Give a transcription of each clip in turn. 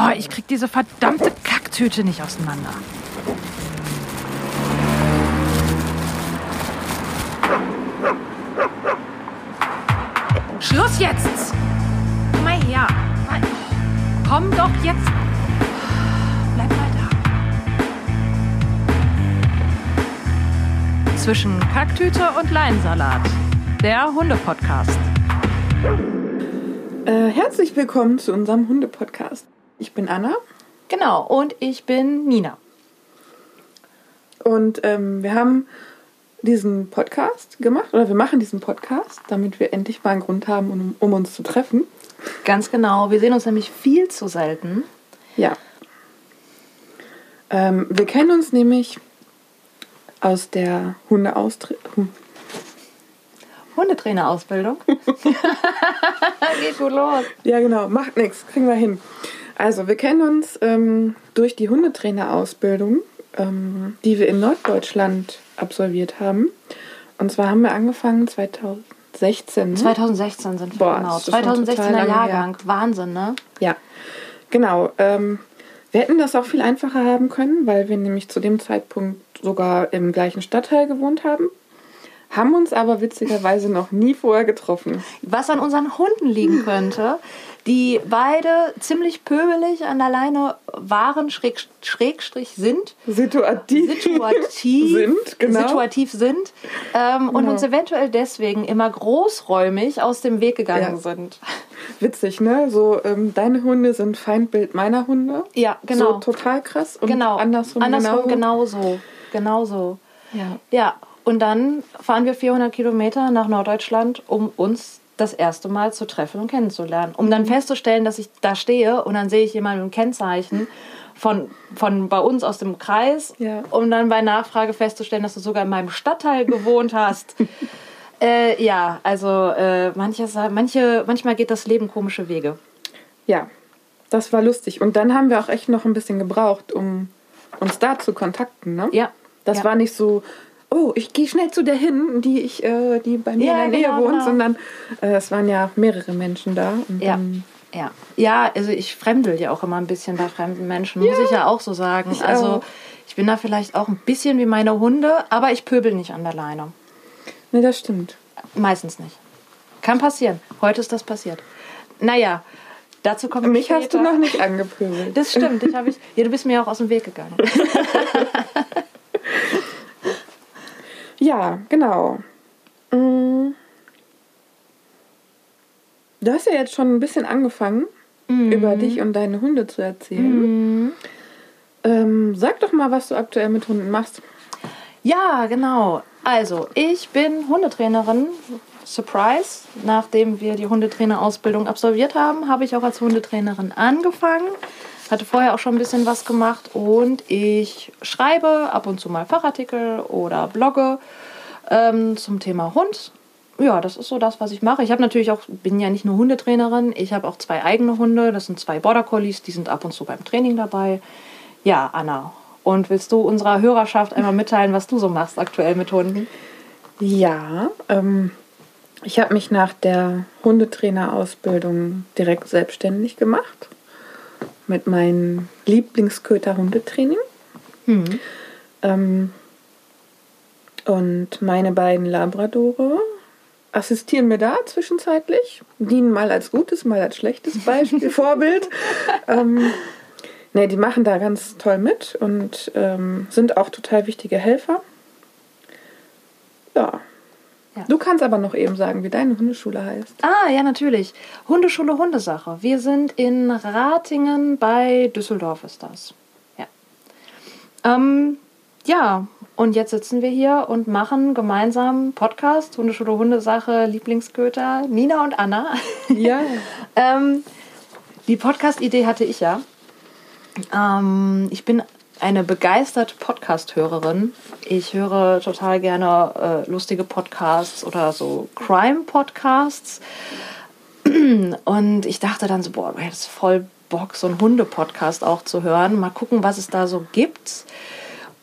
Oh, ich krieg diese verdammte Kacktüte nicht auseinander. Schluss jetzt! Komm mal her. Komm doch jetzt. Bleib mal da. Zwischen Kacktüte und Leinsalat. Der Hunde-Podcast. Äh, herzlich willkommen zu unserem Hunde-Podcast. Ich bin Anna. Genau, und ich bin Nina. Und ähm, wir haben diesen Podcast gemacht, oder wir machen diesen Podcast, damit wir endlich mal einen Grund haben, um, um uns zu treffen. Ganz genau. Wir sehen uns nämlich viel zu selten. Ja. Ähm, wir kennen uns nämlich aus der Hundeaustritt. Hundetrainerausbildung. Geht gut los. Ja, genau. Macht nichts. Kriegen wir hin. Also, wir kennen uns ähm, durch die Hundetrainerausbildung, ähm, die wir in Norddeutschland absolviert haben. Und zwar haben wir angefangen 2016. 2016 sind wir, Boah, genau. das ist schon total 2016er lange Jahrgang. Wahnsinn, ne? Ja, genau. Ähm, wir hätten das auch viel einfacher haben können, weil wir nämlich zu dem Zeitpunkt sogar im gleichen Stadtteil gewohnt haben. Haben uns aber witzigerweise noch nie vorher getroffen. Was an unseren Hunden liegen könnte, die beide ziemlich pöbelig an der Leine waren, schräg, Schrägstrich sind. Situativ, situativ sind, genau. situativ sind ähm, und Genau. uns eventuell deswegen immer großräumig aus dem Weg gegangen Ja. sind. Witzig, ne? So, ähm, deine Hunde sind Feindbild meiner Hunde. Ja, genau. So total krass. Und genau. andersrum, andersrum genau. genauso. Genauso. Ja. Ja, und dann fahren wir 400 Kilometer nach Norddeutschland, um uns das erste Mal zu treffen und kennenzulernen. Um Mhm. dann festzustellen, dass ich da stehe und dann sehe ich jemanden mit einem Kennzeichen von, von bei uns aus dem Kreis, Ja. um dann bei Nachfrage festzustellen, dass du sogar in meinem Stadtteil gewohnt hast. äh, ja, also äh, manche, manche, manchmal geht das Leben komische Wege. ja, das war lustig. Und dann haben wir auch echt noch ein bisschen gebraucht, um uns da zu kontakten, ne? Ja. Das ja. war nicht so, oh, ich gehe schnell zu der hin, die ich, äh, die bei mir Ja, in der Nähe genau, wohnt, genau. sondern äh, es waren ja mehrere Menschen da. Ja. Ja. ja, also ich fremdel ja auch immer ein bisschen bei fremden Menschen, muss ich ja auch so sagen. Ich also auch. ich bin da vielleicht auch ein bisschen wie meine Hunde, aber ich pöbel nicht an der Leine. nee, das stimmt. Meistens nicht. Kann passieren. Heute ist das passiert. Naja, dazu kommen wir Mich hast du später. noch nicht angepöbelt. Das stimmt. Ich ich, ja, du bist mir auch aus dem Weg gegangen. Ja, genau. Mm. Du hast ja jetzt schon ein bisschen angefangen, Mhm. über dich und deine Hunde zu erzählen. Ähm, sag doch mal, was du aktuell mit Hunden machst. Ja, genau. Also, ich bin Hundetrainerin. Surprise. Nachdem wir die Hundetrainerausbildung absolviert haben, habe ich auch als Hundetrainerin angefangen. Hatte vorher auch schon ein bisschen was gemacht und ich schreibe ab und zu mal Fachartikel oder blogge ähm, zum Thema Hund. Ja, das ist so das, was ich mache. Ich habe natürlich auch, bin ja nicht nur Hundetrainerin, ich habe auch zwei eigene Hunde. Das sind zwei Border Collies, die sind ab und zu beim Training dabei. Ja, Anna. Und willst du unserer Hörerschaft einmal mitteilen, was du so machst aktuell mit Hunden? Ja, ähm, ich habe mich nach der Hundetrainerausbildung direkt selbstständig gemacht mit meinem Lieblingsköter-Hundetraining. Ähm, und meine beiden Labradore assistieren mir da zwischenzeitlich, dienen mal als gutes, mal als schlechtes Beispiel, Vorbild. Ähm, ne, die machen da ganz toll mit und ähm, sind auch total wichtige Helfer. Ja. Ja. Du kannst aber noch eben sagen, wie deine Hundeschule heißt. Ah, ja, natürlich. Hundeschule Hundesache. Wir sind in Ratingen bei Düsseldorf ist das. Ja. Ähm, ja, und jetzt sitzen wir hier und machen gemeinsam Podcast, Hundeschule Hundesache, Lieblingsköter, Nina und Anna. Ja. Ähm, die Podcast-Idee hatte ich ja. Ähm, ich bin eine begeisterte Podcast-Hörerin. Ich höre total gerne äh, lustige Podcasts oder so Crime-Podcasts. Und ich dachte dann so, boah, du hättest voll Bock, so einen Hunde-Podcast auch zu hören. Mal gucken, was es da so gibt.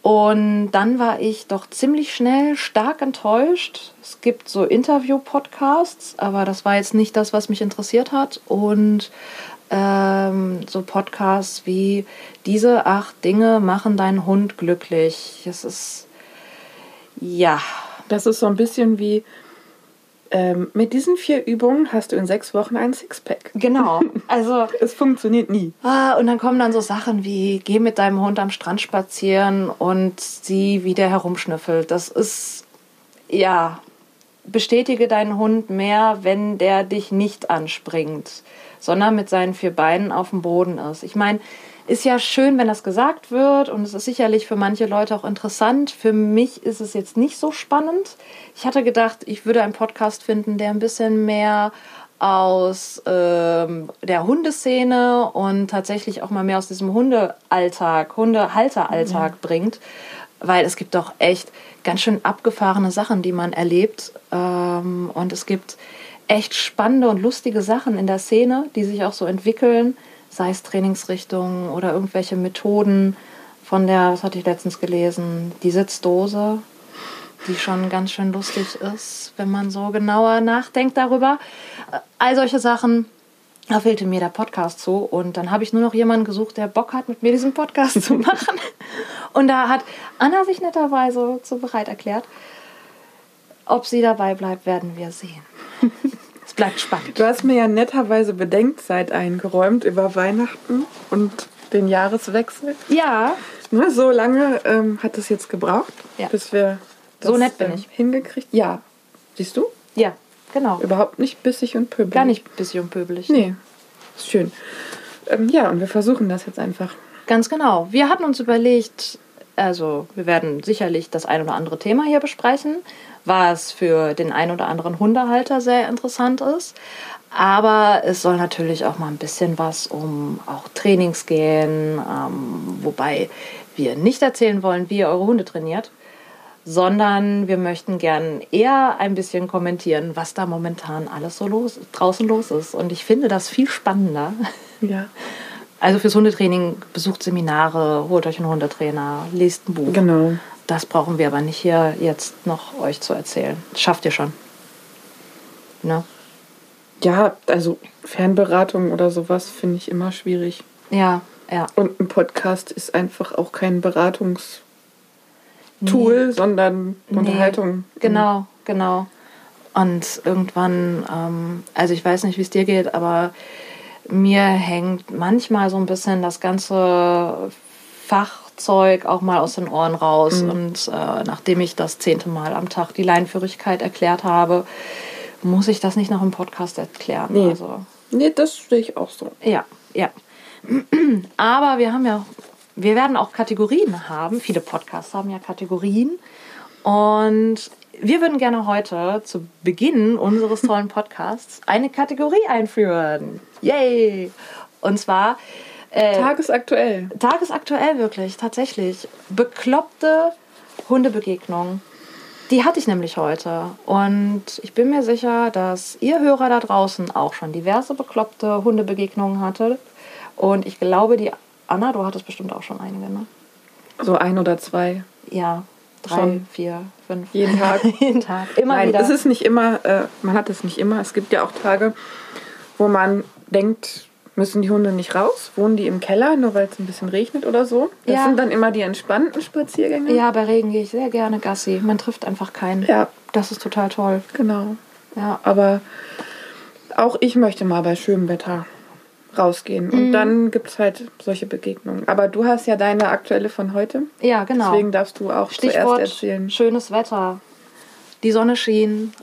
Und dann war ich doch ziemlich schnell stark enttäuscht. Es gibt so Interview-Podcasts, aber das war jetzt nicht das, was mich interessiert hat. Und ähm, so Podcasts wie diese acht Dinge machen deinen Hund glücklich. Es ist ja. Das ist so ein bisschen wie ähm, mit diesen vier Übungen hast du in sechs Wochen ein Sixpack. Genau. Also es funktioniert nie. Ah, und dann kommen dann so Sachen wie geh mit deinem Hund am Strand spazieren und sieh, wie der herumschnüffelt. Das ist ja bestätige deinen Hund mehr, wenn der dich nicht anspringt, sondern mit seinen vier Beinen auf dem Boden ist. Ich meine, ist ja schön, wenn das gesagt wird und es ist sicherlich für manche Leute auch interessant. Für mich ist es jetzt nicht so spannend. Ich hatte gedacht, ich würde einen Podcast finden, der ein bisschen mehr aus ähm, der Hundeszene und tatsächlich auch mal mehr aus diesem Hundealltag, Hundehalteralltag ja. bringt, weil es gibt doch echt ganz schön abgefahrene Sachen, die man erlebt ähm, und es gibt echt spannende und lustige Sachen in der Szene, die sich auch so entwickeln sei es Trainingsrichtungen oder irgendwelche Methoden von der, was hatte ich letztens gelesen, die Sitzdose, die schon ganz schön lustig ist, wenn man so genauer nachdenkt darüber. All solche Sachen. Da fehlte mir der Podcast zu und dann habe ich nur noch jemanden gesucht, der Bock hat, mit mir diesen Podcast zu machen. Und da hat Anna sich netterweise zu bereit erklärt. Ob sie dabei bleibt, werden wir sehen bleibt spannend. Du hast mir ja netterweise Bedenkzeit eingeräumt über Weihnachten und den Jahreswechsel. Ja. Ne, so lange ähm, hat es jetzt gebraucht, ja. bis wir das so nett bin ähm, ich. hingekriegt. Ja. Siehst du? Ja, genau. Überhaupt nicht bissig und pöbelig. Gar nicht bissig und pöbelig. Nee. Ist schön. Ähm, ja, und wir versuchen das jetzt einfach. Ganz genau. Wir hatten uns überlegt, also wir werden sicherlich das ein oder andere Thema hier besprechen was für den einen oder anderen Hundehalter sehr interessant ist. Aber es soll natürlich auch mal ein bisschen was um auch Trainings gehen, ähm, wobei wir nicht erzählen wollen, wie ihr eure Hunde trainiert, sondern wir möchten gern eher ein bisschen kommentieren, was da momentan alles so los, draußen los ist. Und ich finde das viel spannender. Ja. Also fürs Hundetraining besucht Seminare, holt euch einen Hundetrainer, lest ein Buch. Genau. Das brauchen wir aber nicht hier jetzt noch euch zu erzählen. Das schafft ihr schon. Ne? Ja, also Fernberatung oder sowas finde ich immer schwierig. Ja, ja. Und ein Podcast ist einfach auch kein Beratungstool, nee. sondern Unterhaltung. Nee. Genau, genau. Und irgendwann, ähm, also ich weiß nicht, wie es dir geht, aber mir hängt manchmal so ein bisschen das ganze Fach Zeug auch mal aus den Ohren raus. Mhm. Und äh, nachdem ich das zehnte Mal am Tag die Leinführigkeit erklärt habe, muss ich das nicht noch im Podcast erklären. Nee, also. nee das sehe ich auch so. Ja, ja. Aber wir haben ja, wir werden auch Kategorien haben. Viele Podcasts haben ja Kategorien. Und wir würden gerne heute zu Beginn unseres tollen Podcasts eine Kategorie einführen. Yay! Und zwar äh, tagesaktuell. Tagesaktuell wirklich, tatsächlich. Bekloppte Hundebegegnungen. Die hatte ich nämlich heute. Und ich bin mir sicher, dass ihr Hörer da draußen auch schon diverse bekloppte Hundebegegnungen hattet. Und ich glaube, die Anna, du hattest bestimmt auch schon einige, ne? So ein oder zwei. Ja, drei, schon. vier, fünf. Jeden Tag. Jeden Tag. Immer Nein, wieder. Es ist nicht immer, äh, man hat es nicht immer. Es gibt ja auch Tage, wo man denkt, Müssen die Hunde nicht raus? Wohnen die im Keller, nur weil es ein bisschen regnet oder so? Das ja. sind dann immer die entspannten Spaziergänge. Ja, bei Regen gehe ich sehr gerne Gassi. Man trifft einfach keinen. Ja. Das ist total toll. Genau. Ja. Aber auch ich möchte mal bei schönem Wetter rausgehen. Und mhm. dann gibt es halt solche Begegnungen. Aber du hast ja deine aktuelle von heute. Ja, genau. Deswegen darfst du auch Stichwort zuerst erzählen. Schönes Wetter. Die Sonne schien,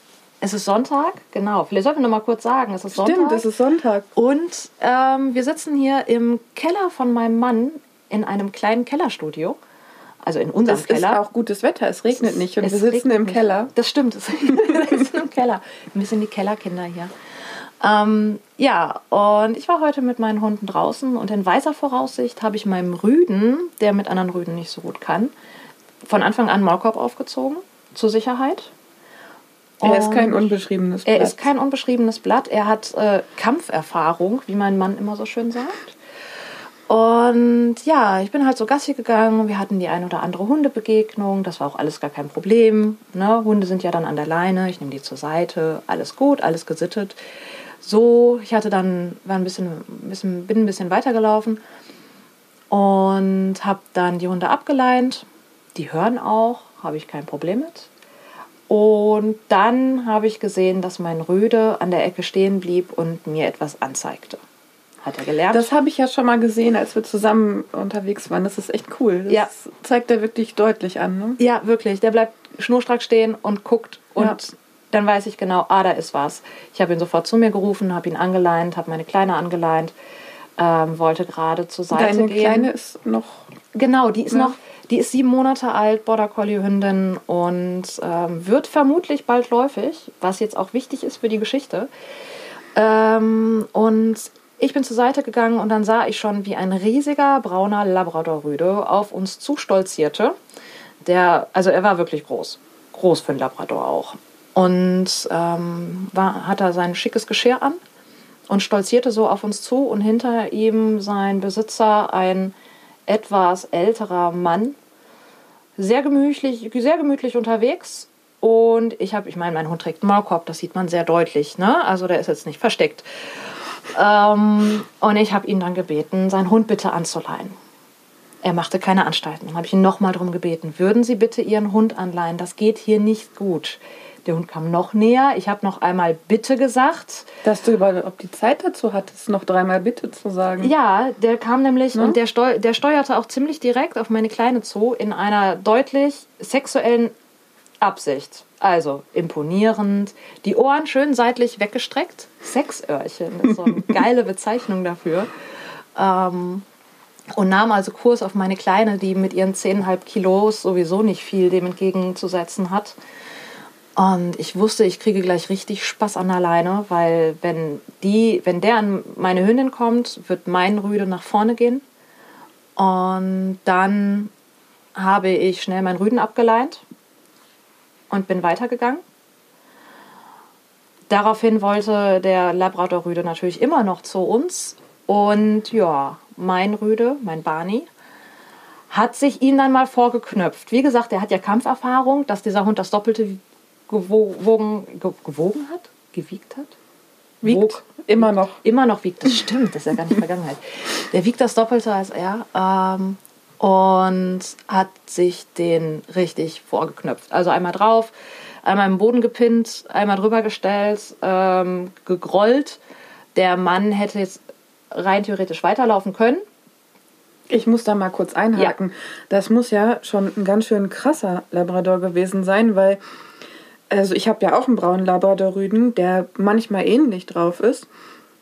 es ist Sonntag, genau. Vielleicht sollten wir noch mal kurz sagen, es ist Sonntag. Stimmt, es ist Sonntag. Und ähm, wir sitzen hier im Keller von meinem Mann in einem kleinen Kellerstudio. Also in unserem es Keller. Es ist auch gutes Wetter, es regnet nicht und wir sitzen im nicht. Keller. Das stimmt, wir sitzen im Keller. Wir sind die Kellerkinder hier. Ähm, ja, und ich war heute mit meinen Hunden draußen und in weiser Voraussicht habe ich meinem Rüden, der mit anderen Rüden nicht so gut kann, von Anfang an Maulkorb aufgezogen, zur Sicherheit. Er ist kein unbeschriebenes Blatt. Er ist kein unbeschriebenes Blatt. Er hat äh, Kampferfahrung, wie mein Mann immer so schön sagt. Und ja, ich bin halt so Gassi gegangen. Wir hatten die ein oder andere Hundebegegnung. Das war auch alles gar kein Problem. Ne? Hunde sind ja dann an der Leine. Ich nehme die zur Seite. Alles gut, alles gesittet. So, ich hatte dann, war ein bisschen, ein bisschen, bin ein bisschen weitergelaufen und habe dann die Hunde abgeleint. Die hören auch, habe ich kein Problem mit. Und dann habe ich gesehen, dass mein Rüde an der Ecke stehen blieb und mir etwas anzeigte. Hat er gelernt? Das habe ich ja schon mal gesehen, als wir zusammen unterwegs waren. Das ist echt cool. Das Ja. zeigt er wirklich deutlich an. Ne? Ja, wirklich. Der bleibt schnurstracks stehen und guckt und Ja. Dann weiß ich genau, ah, da ist was. Ich habe ihn sofort zu mir gerufen, habe ihn angeleint, habe meine Kleine angeleint, ähm, wollte gerade zur Seite Deine gehen. Kleine ist noch. Genau, die ist Ja. noch, die ist sieben Monate alt, Border Collie Hündin und ähm, wird vermutlich bald läufig, was jetzt auch wichtig ist für die Geschichte. Ähm, und ich bin zur Seite gegangen und dann sah ich schon, wie ein riesiger brauner Labrador-Rüde auf uns zustolzierte. Der, also er war wirklich groß, groß für einen Labrador auch. Und ähm, war, hat er sein schickes Geschirr an und stolzierte so auf uns zu und hinter ihm sein Besitzer, ein etwas älterer Mann, sehr gemütlich, sehr gemütlich unterwegs. Und ich habe, ich meine, mein Hund trägt einen Maulkorb, das sieht man sehr deutlich, ne? Also der ist jetzt nicht versteckt. Ähm, und ich habe ihn dann gebeten, seinen Hund bitte anzuleihen. Er machte keine Anstalten. Dann habe ich ihn nochmal darum gebeten, würden Sie bitte Ihren Hund anleihen? Das geht hier nicht gut. Der Hund kam noch näher. Ich habe noch einmal bitte gesagt. Dass du überhaupt die Zeit dazu hattest, noch dreimal Bitte zu sagen. Ja, der kam nämlich Ne? und der, steu der steuerte auch ziemlich direkt auf meine Kleine zu in einer deutlich sexuellen Absicht. Also imponierend, die Ohren schön seitlich weggestreckt. Sexöhrchen ist so eine geile Bezeichnung dafür. Ähm, und nahm also Kurs auf meine Kleine, die mit ihren 10,5 Kilos sowieso nicht viel dem entgegenzusetzen hat. Und ich wusste, ich kriege gleich richtig Spaß an der Leine, weil wenn die, wenn der an meine Hündin kommt, wird mein Rüde nach vorne gehen. Und dann habe ich schnell meinen Rüden abgeleint und bin weitergegangen. Daraufhin wollte der Labrador-Rüde natürlich immer noch zu uns. Und ja, mein Rüde, mein Barney, hat sich ihn dann mal vorgeknöpft. Wie gesagt, er hat ja Kampferfahrung, dass dieser Hund das Doppelte gewogen, ge- gewogen hat, gewiegt hat. Wiegt Wog. immer noch. Immer noch wiegt, das stimmt, das ist ja gar nicht Vergangenheit. Der wiegt das Doppelte als er ähm, und hat sich den richtig vorgeknöpft. Also einmal drauf, einmal im Boden gepinnt, einmal drüber gestellt, ähm, gegrollt. Der Mann hätte jetzt rein theoretisch weiterlaufen können. Ich muss da mal kurz einhaken. Das muss ja schon ein ganz schön krasser Labrador gewesen sein, weil also ich habe ja auch einen braunen Labrador-Rüden, der manchmal ähnlich drauf ist.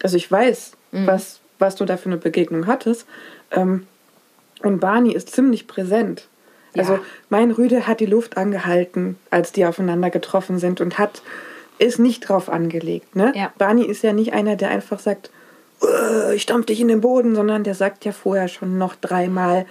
Also ich weiß, Mhm. was, was du da für eine Begegnung hattest. Ähm, und Barney ist ziemlich präsent. Also Ja. mein Rüde hat die Luft angehalten, als die aufeinander getroffen sind und hat ist nicht drauf angelegt. Ne? Ja. Barney ist ja nicht einer, der einfach sagt, "Äh, ich stampf dich in den Boden, sondern der sagt ja vorher schon noch dreimal,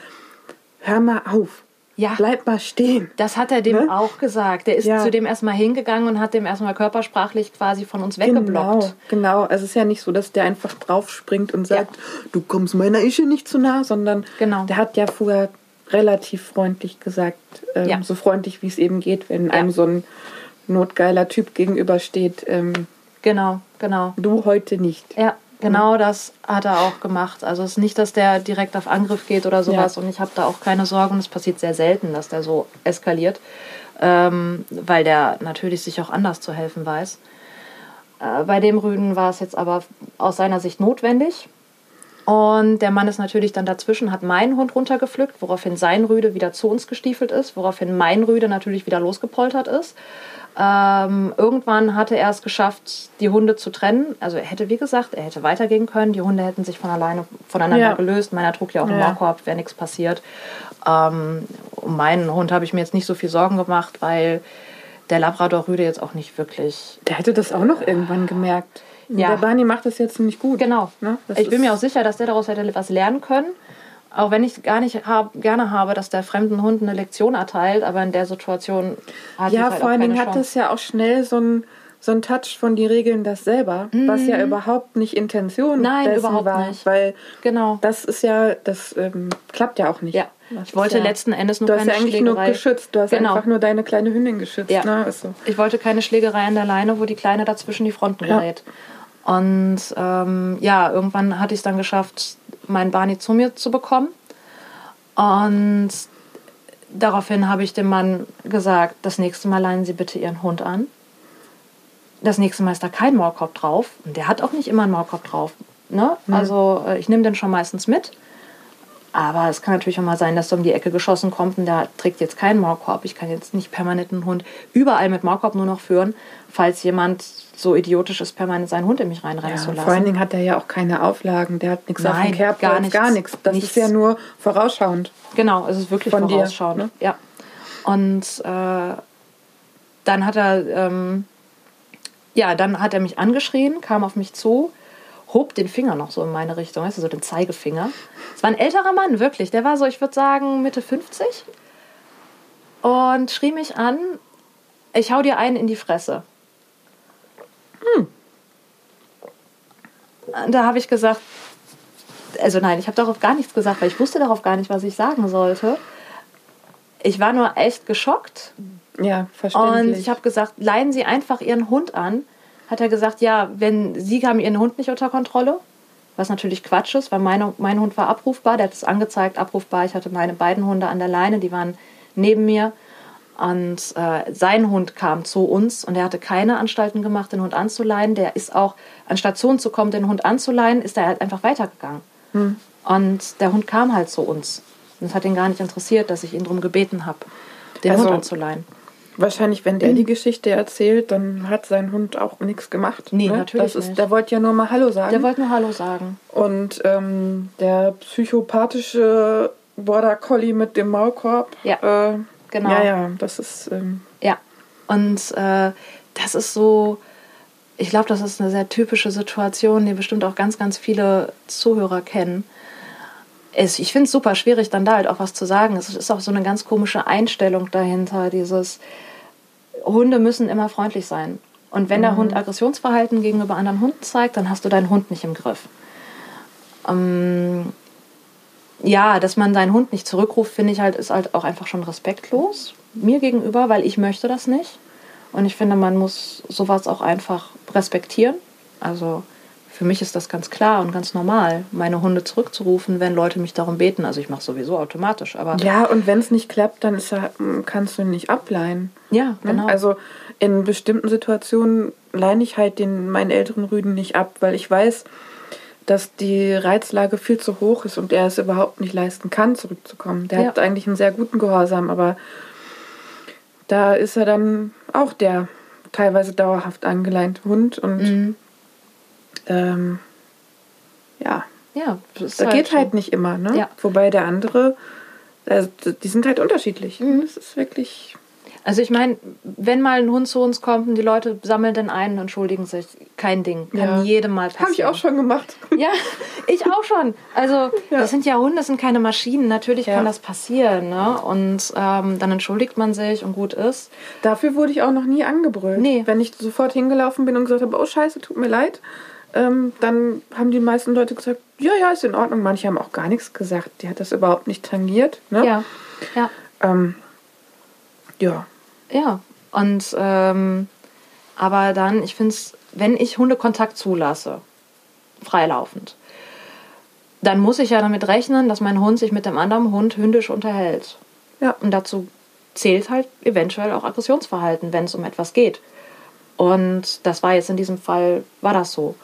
hör mal auf, Ja. bleib mal stehen. Das hat er dem Ne? auch gesagt. Der ist Ja. zu dem erstmal hingegangen und hat dem erstmal körpersprachlich quasi von uns weggeblockt. Genau, genau. Also es ist ja nicht so, dass der einfach drauf springt und sagt, du kommst meiner Ische nicht zu nah, sondern Genau. der hat ja vorher relativ freundlich gesagt, ähm, Ja. so freundlich wie es eben geht, wenn Ja. einem so ein notgeiler Typ gegenübersteht, ähm, Genau, genau. du heute nicht. Ja, genau das hat er auch gemacht. Also es ist nicht, dass der direkt auf Angriff geht oder sowas Ja. und ich habe da auch keine Sorgen. Es passiert sehr selten, dass der so eskaliert, ähm, weil der natürlich sich auch anders zu helfen weiß. Äh, bei dem Rüden war es jetzt aber aus seiner Sicht notwendig. Und der Mann ist natürlich dann dazwischen, hat meinen Hund runtergepflückt, woraufhin sein Rüde wieder zu uns gestiefelt ist, woraufhin mein Rüde natürlich wieder losgepoltert ist. Ähm, irgendwann hatte er es geschafft, die Hunde zu trennen. Also er hätte, wie gesagt, er hätte weitergehen können. Die Hunde hätten sich von alleine voneinander Ja. gelöst. Meiner trug ja auch einen Ja. Maulkorb, wäre nichts passiert. Ähm, um meinen Hund habe ich mir jetzt nicht so viel Sorgen gemacht, weil der Labrador-Rüde jetzt auch nicht wirklich Der hätte das auch noch irgendwann gemerkt. Ja. Der Barney macht das jetzt nicht gut. Genau. Ne? Ich bin mir auch sicher, dass der daraus hätte was lernen können. Auch wenn ich gar nicht hab, gerne habe, dass der fremden Hund eine Lektion erteilt, aber in der Situation hat Ja, halt vor allen Dingen hat es ja auch schnell so ein, so ein Touch von die regeln das selber, was ja überhaupt nicht Intention Mhm. Nein, dessen überhaupt war, nicht. weil Genau. das ist ja, das ähm, klappt ja auch nicht. Ja. Das Ich wollte ja, letzten Endes nur Du hast keine ja eigentlich nur Schlägerei. geschützt, du hast Genau. einfach nur deine kleine Hündin geschützt. Ja. Ne? So. Ich wollte keine Schlägerei an der Leine, wo die Kleine dazwischen die Fronten Ja. gerät. Und ähm, ja, irgendwann hatte ich es dann geschafft, meinen Barney zu mir zu bekommen. Und daraufhin habe ich dem Mann gesagt, das nächste Mal leihen Sie bitte Ihren Hund an. Das nächste Mal ist da kein Maulkorb drauf. Und der hat auch nicht immer einen Maulkorb drauf. Ne? Mhm. Also äh, ich nehme den schon meistens mit. Aber es kann natürlich auch mal sein, dass er um die Ecke geschossen kommt und der trägt jetzt keinen Maulkorb. Ich kann jetzt nicht permanent einen Hund überall mit Maulkorb nur noch führen, falls jemand so idiotisch ist, permanent seinen Hund in mich reinrennen Ja, zu lassen. vor allen Dingen hat er ja auch keine Auflagen. Der hat nichts auf Nein, dem Kerbholz, gar nichts. Gar nichts. Das Nichts. ist ja nur vorausschauend. Genau, es ist wirklich Von dir, vorausschauend. ne? Ja. Und äh, dann hat er, ähm, ja, dann hat er mich angeschrien, kam auf mich zu, hob den Finger noch so in meine Richtung, weißt du, so den Zeigefinger. Es war ein älterer Mann, wirklich. Der war so, ich würde sagen, Mitte 50 und schrie mich an, ich hau dir einen in die Fresse. Hm. Da habe ich gesagt, also nein, ich habe darauf gar nichts gesagt, weil ich wusste darauf gar nicht, was ich sagen sollte. Ich war nur echt geschockt Ja, und verständlich. ich habe gesagt, leihen Sie einfach Ihren Hund an. Hat er gesagt, ja, wenn Sie haben Ihren Hund nicht unter Kontrolle, was natürlich Quatsch ist, weil meine, mein Hund war abrufbar, der hat es angezeigt, abrufbar. Ich hatte meine beiden Hunde an der Leine, die waren neben mir. Und äh, sein Hund kam zu uns und er hatte keine Anstalten gemacht, den Hund anzuleihen. Der ist auch, an Station zu kommen, den Hund anzuleihen, ist er halt einfach weitergegangen. Und der Hund kam halt zu uns. Und es hat ihn gar nicht interessiert, dass ich ihn darum gebeten habe, den Also- Hund anzuleihen. Wahrscheinlich, wenn der die Geschichte erzählt, dann hat sein Hund auch nichts gemacht. Nee, ne? natürlich das ist, nicht. Der wollte ja nur mal Hallo sagen. Der wollte nur Hallo sagen. Und ähm, der psychopathische Border Collie mit dem Maulkorb. Ja, äh, genau. Ja, ja, das ist. Ähm, Ja, und äh, das ist so, ich glaube, das ist eine sehr typische Situation, die bestimmt auch ganz, ganz viele Zuhörer kennen. Es, ich finde es super schwierig, dann da halt auch was zu sagen. Es ist auch so eine ganz komische Einstellung dahinter, dieses Hunde müssen immer freundlich sein. Und wenn der Hund Aggressionsverhalten gegenüber anderen Hunden zeigt, dann hast du deinen Hund nicht im Griff. Ähm, ja, dass man seinen Hund nicht zurückruft, finde ich halt, ist halt auch einfach schon respektlos mir gegenüber, weil ich möchte das nicht. Und ich finde, man muss sowas auch einfach respektieren. Also für mich ist das ganz klar und ganz normal, meine Hunde zurückzurufen, wenn Leute mich darum beten. Also ich mache sowieso automatisch, aber ja, und wenn es nicht klappt, dann er, kannst du ihn nicht ableihen. ja, Ne? genau. Also in bestimmten Situationen leine ich halt den, meinen älteren Rüden nicht ab, weil ich weiß, dass die Reizlage viel zu hoch ist und er es überhaupt nicht leisten kann, zurückzukommen. Der Ja. hat eigentlich einen sehr guten Gehorsam, aber da ist er dann auch der teilweise dauerhaft angeleinte Hund und Mhm. ähm, ja, ja, das ist das geht so. halt nicht immer. Ne? Ja. Wobei der andere, also die sind halt unterschiedlich. Mhm. Das ist wirklich Also ich meine, wenn mal ein Hund zu uns kommt und die Leute sammeln den ein und entschuldigen sich, kein Ding. Kann Ja. jedem mal passieren. Habe ich auch schon gemacht. Ja, ich auch schon. Also Ja. das sind ja Hunde, das sind keine Maschinen. Natürlich Ja. kann das passieren. Ne? Und ähm, dann entschuldigt man sich und gut ist. Dafür wurde ich auch noch nie angebrüllt. Nee. Wenn ich sofort hingelaufen bin und gesagt habe, oh scheiße, tut mir leid, ähm, dann haben die meisten Leute gesagt, ja, ja, ist in Ordnung. Manche haben auch gar nichts gesagt. Die hat das überhaupt nicht tangiert. Ne? Ja, ja, Ähm, ja. ja. Und ähm, aber dann, ich finde es, wenn ich Hundekontakt zulasse, freilaufend, dann muss ich ja damit rechnen, dass mein Hund sich mit dem anderen Hund hündisch unterhält. Ja. Und dazu zählt halt eventuell auch Aggressionsverhalten, wenn es um etwas geht. Und das war jetzt in diesem Fall, war das so.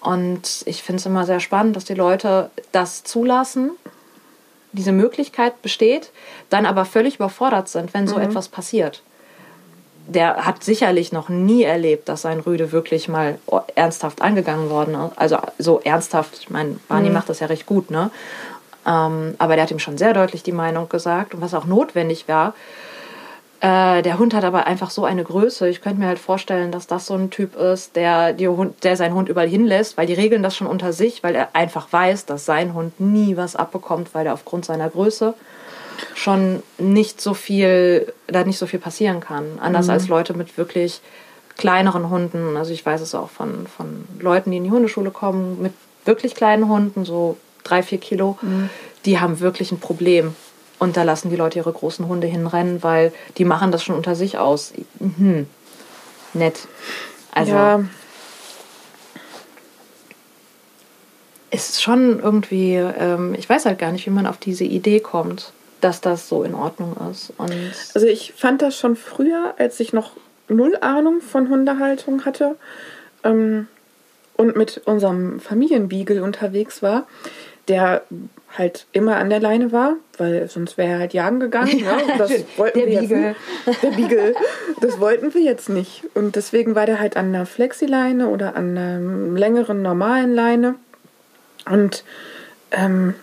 Und ich finde es immer sehr spannend, dass die Leute das zulassen, diese Möglichkeit besteht, dann aber völlig überfordert sind, wenn so etwas passiert. Der hat sicherlich noch nie erlebt, dass sein Rüde wirklich mal ernsthaft angegangen worden ist. Also so ernsthaft, ich meine, Barney macht das ja recht gut, ne? Ähm, aber der hat ihm schon sehr deutlich die Meinung gesagt und was auch notwendig war. Äh, der Hund hat aber einfach so eine Größe. Ich könnte mir halt vorstellen, dass das so ein Typ ist, der, die Hund, der seinen Hund überall hinlässt, weil die regeln das schon unter sich, weil er einfach weiß, dass sein Hund nie was abbekommt, weil er aufgrund seiner Größe schon nicht so viel, da nicht so viel passieren kann. Anders als Leute mit wirklich kleineren Hunden. Also ich weiß es auch von, von Leuten, die in die Hundeschule kommen, mit wirklich kleinen Hunden, so drei, vier Kilo, die haben wirklich ein Problem. Und da lassen die Leute ihre großen Hunde hinrennen, weil die machen das schon unter sich aus. Mhm. Nett. Also, ja. ist schon irgendwie, ähm, ich weiß halt gar nicht, wie man auf diese Idee kommt, dass das so in Ordnung ist. Und Also ich fand das schon früher, als ich noch null Ahnung von Hundehaltung hatte ähm, und mit unserem Familienbeagle unterwegs war, der halt immer an der Leine war, weil sonst wäre er halt jagen gegangen. Ja, das wollten der wir jetzt Beagle. nicht. Der Beagle. Das wollten wir jetzt nicht. Und deswegen war der halt an einer Flexileine oder an einer längeren normalen Leine. Und ähm,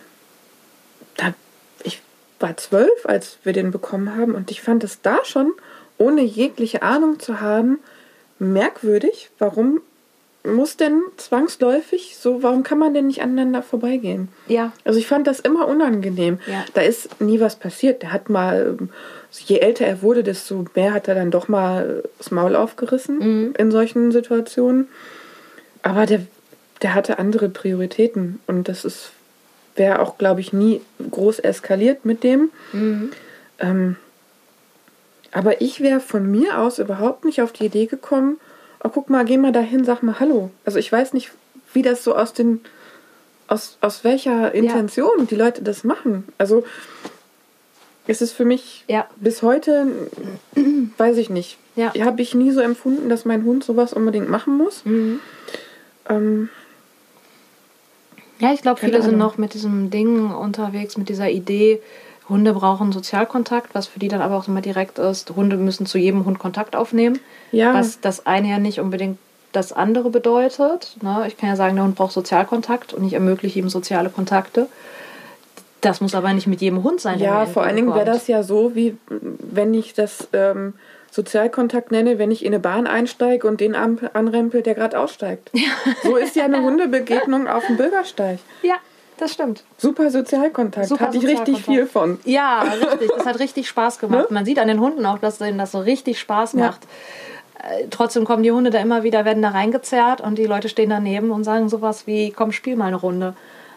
da, ich war zwölf, als wir den bekommen haben, und ich fand es da schon, ohne jegliche Ahnung zu haben, merkwürdig, warum muss denn zwangsläufig so, warum kann man denn nicht aneinander vorbeigehen? ja, Also ich fand das immer unangenehm. Ja. Da ist nie was passiert. Der hat mal, je älter er wurde, desto mehr hat er dann doch mal das Maul aufgerissen Mhm. in solchen Situationen. Aber der, der hatte andere Prioritäten und das ist wäre auch, glaube ich, nie groß eskaliert mit dem. Mhm. Ähm, aber ich wäre von mir aus überhaupt nicht auf die Idee gekommen, oh, guck mal, geh mal dahin, sag mal Hallo. Also ich weiß nicht, wie das so aus den, aus, aus welcher Intention die Leute das machen. Also es ist für mich Ja. bis heute, weiß ich nicht, Ja. habe ich nie so empfunden, dass mein Hund sowas unbedingt machen muss. Mhm. Ähm, Ja, ich glaube, viele sind noch mit diesem Ding unterwegs, mit dieser Idee, Hunde brauchen Sozialkontakt, was für die dann aber auch immer direkt ist. Hunde müssen zu jedem Hund Kontakt aufnehmen. ja, Was das eine ja nicht unbedingt das andere bedeutet. Ne? Ich kann ja sagen, der Hund braucht Sozialkontakt und ich ermögliche ihm soziale Kontakte. Das muss aber nicht mit jedem Hund sein. Ja, vor allen Dingen wäre das ja so, wie wenn ich das ähm, Sozialkontakt nenne, wenn ich in eine Bahn einsteige und den an anrempel, der gerade aussteigt. So ist ja eine Hundebegegnung auf dem Bürgersteig. Ja, das stimmt. Super Sozialkontakt. Super Hatte ich richtig viel von. Ja, richtig. Das hat richtig Spaß gemacht. Ne? Man sieht an den Hunden auch, dass denen das so richtig Spaß Ja. macht. Äh, Trotzdem kommen die Hunde da immer wieder, werden da reingezerrt und die Leute stehen daneben und sagen sowas wie, komm, spiel mal eine Runde.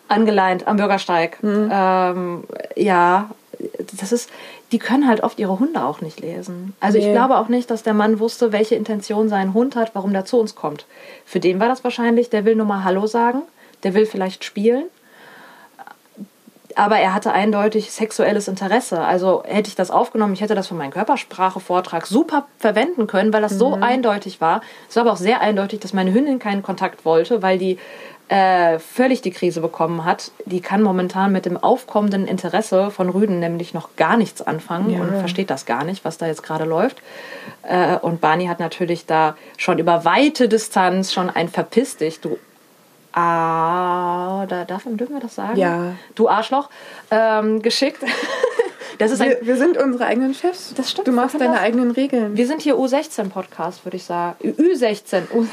Angeleint am Bürgersteig. Mhm. Ähm, ja, das ist, die können halt oft ihre Hunde auch nicht lesen. Also ich Nee. glaube auch nicht, dass der Mann wusste, welche Intention sein Hund hat, warum der zu uns kommt. Für den war das wahrscheinlich, der will nur mal Hallo sagen, der will vielleicht spielen aber er hatte eindeutig sexuelles Interesse. Also hätte ich das aufgenommen, ich hätte das für meinen Körpersprache-Vortrag super verwenden können, weil das so eindeutig war. Es war aber auch sehr eindeutig, dass meine Hündin keinen Kontakt wollte, weil die äh, völlig die Krise bekommen hat. Die kann momentan mit dem aufkommenden Interesse von Rüden nämlich noch gar nichts anfangen Ja. und versteht das gar nicht, was da jetzt gerade läuft. Äh, und Barney hat natürlich da schon über weite Distanz schon ein Verpiss dich, du Ah, da darf, dürfen wir das sagen? Ja. Du Arschloch. Ähm, geschickt. Das ist ein, Wir, wir sind unsere eigenen Chefs. Das stimmt, Du wir machst deine das. eigenen Regeln. wir sind hier U16-Podcast, würde ich sagen. Ü16. U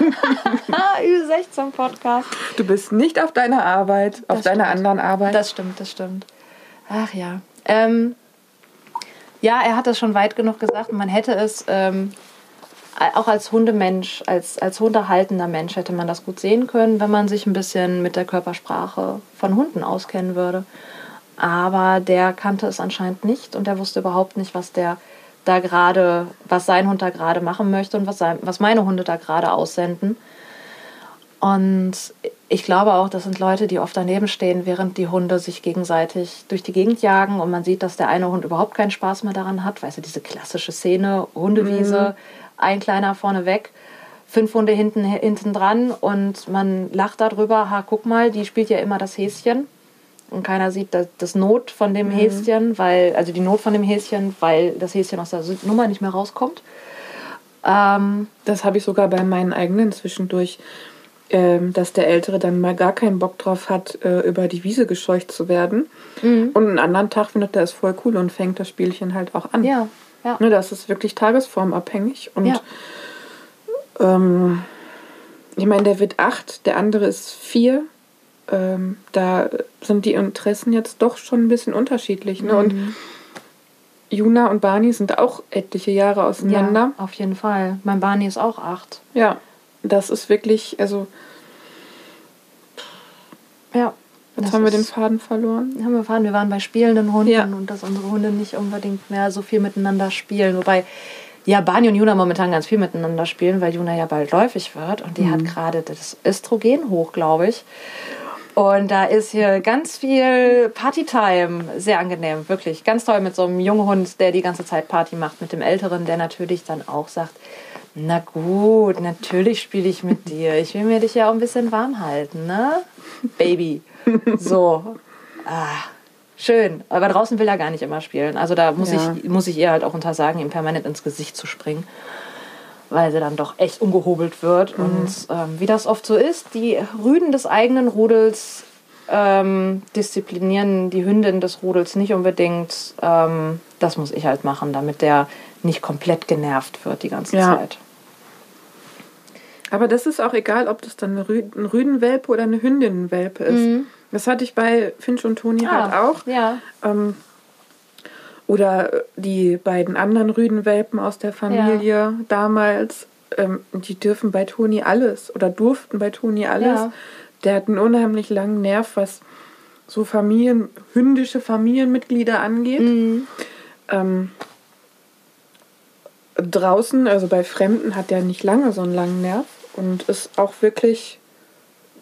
Ü16-Podcast. Du bist nicht auf deiner Arbeit, auf Das deiner stimmt. anderen Arbeit. Das stimmt, das stimmt. Ach ja. Ähm, ja, er hat das schon weit genug gesagt. Man hätte es ähm, auch als Hundemensch, als, als hundehaltender Mensch hätte man das gut sehen können, wenn man sich ein bisschen mit der Körpersprache von Hunden auskennen würde. Aber der kannte es anscheinend nicht und der wusste überhaupt nicht, was der da gerade, was sein Hund da gerade machen möchte und was, sein, was meine Hunde da gerade aussenden. Und ich glaube auch, das sind Leute, die oft daneben stehen, während die Hunde sich gegenseitig durch die Gegend jagen und man sieht, dass der eine Hund überhaupt keinen Spaß mehr daran hat. Weißt du, diese klassische Szene, Hundewiese, ein kleiner vorne weg, fünf Hunde hinten, hinten dran und man lacht darüber, ha, guck mal, die spielt ja immer das Häschen. Und keiner sieht das, das Not von dem Häschen, weil, also die Not von dem Häschen, weil das Häschen aus der Nummer nicht mehr rauskommt. Ähm, Das habe ich sogar bei meinen eigenen zwischendurch, ähm, dass der Ältere dann mal gar keinen Bock drauf hat, äh, über die Wiese gescheucht zu werden. Mhm. Und einen anderen Tag findet er es voll cool und fängt das Spielchen halt auch an. ja, ja. Ne, das ist wirklich tagesformabhängig. Und Ja. ähm, ich meine, der wird acht, der andere ist vier. Ähm, da sind die Interessen jetzt doch schon ein bisschen unterschiedlich. Ne? Mhm. Und Juna und Barney sind auch etliche Jahre auseinander. Ja, auf jeden Fall. Mein Barney ist auch acht. Ja, das ist wirklich, also Ja. Jetzt das haben wir den Faden verloren. haben wir erfahren, wir waren bei spielenden Hunden Ja. und dass unsere Hunde nicht unbedingt mehr so viel miteinander spielen. Wobei, ja, Barney und Juna momentan ganz viel miteinander spielen, weil Juna ja bald läufig wird und die Mhm. hat gerade das Östrogen hoch, glaube ich. Und da ist hier ganz viel Partytime. Sehr angenehm, wirklich. Ganz toll mit so einem jungen Hund, der die ganze Zeit Party macht. Mit dem Älteren, der natürlich dann auch sagt, na gut, natürlich spiele ich mit dir. Ich will mir dich ja auch ein bisschen warm halten, ne? Baby. So. Ah, schön. Aber draußen will er gar nicht immer spielen. Also da muss, Ja. ich, muss ich ihr halt auch untersagen, ihm permanent ins Gesicht zu springen. Weil sie dann doch echt umgehobelt wird. Und ähm, wie das oft so ist, die Rüden des eigenen Rudels ähm, disziplinieren die Hündin des Rudels nicht unbedingt. Ähm, das muss ich halt machen, damit der nicht komplett genervt wird die ganze Ja. Zeit. Aber das ist auch egal, ob das dann eine Rü ein Rüdenwelpe oder eine Hündinnenwelpe ist. Das hatte ich bei Finch und Toni halt auch. Ja. Ähm, oder die beiden anderen Rüdenwelpen aus der Familie damals, ähm, die dürfen bei Toni alles oder durften bei Toni alles. Ja. Der hat einen unheimlich langen Nerv, was so Familien, hündische Familienmitglieder angeht. Mhm. Ähm, draußen, also bei Fremden, hat der nicht lange so einen langen Nerv und ist auch wirklich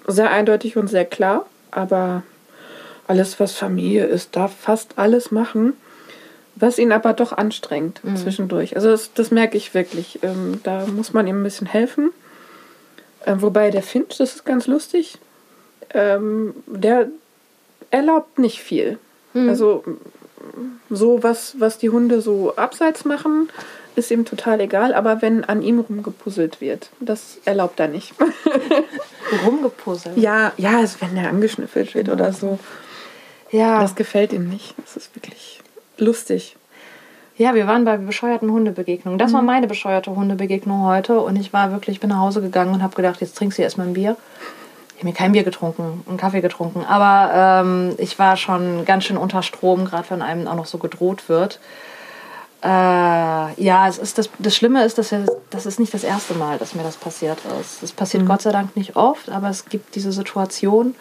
sehr eindeutig und sehr klar. Aber alles, was Familie ist, darf fast alles machen, was ihn aber doch anstrengt zwischendurch. Also das, das merke ich wirklich. Ähm, da muss man ihm ein bisschen helfen. Ähm, wobei der Finch, das ist ganz lustig, ähm, der erlaubt nicht viel. Also so was, was die Hunde so abseits machen, ist ihm total egal. Aber wenn an ihm rumgepuzzelt wird, das erlaubt er nicht. Rumgepuzzelt. ja, ja, also wenn er angeschnüffelt wird oder so, Ja. das gefällt ihm nicht. Das ist wirklich lustig. Ja, wir waren bei bescheuerten Hundebegegnungen. Das war meine bescheuerte Hundebegegnung heute. Und ich war wirklich, bin nach Hause gegangen und habe gedacht, jetzt trinkst du erstmal ein Bier. Ich habe mir kein Bier getrunken, einen Kaffee getrunken. Aber ähm, ich war schon ganz schön unter Strom, gerade wenn einem auch noch so gedroht wird. Äh, ja, es ist das, das Schlimme ist, dass wir, das ist nicht das erste Mal, dass mir das passiert ist. Es passiert Gott sei Dank nicht oft, aber es gibt diese Situation,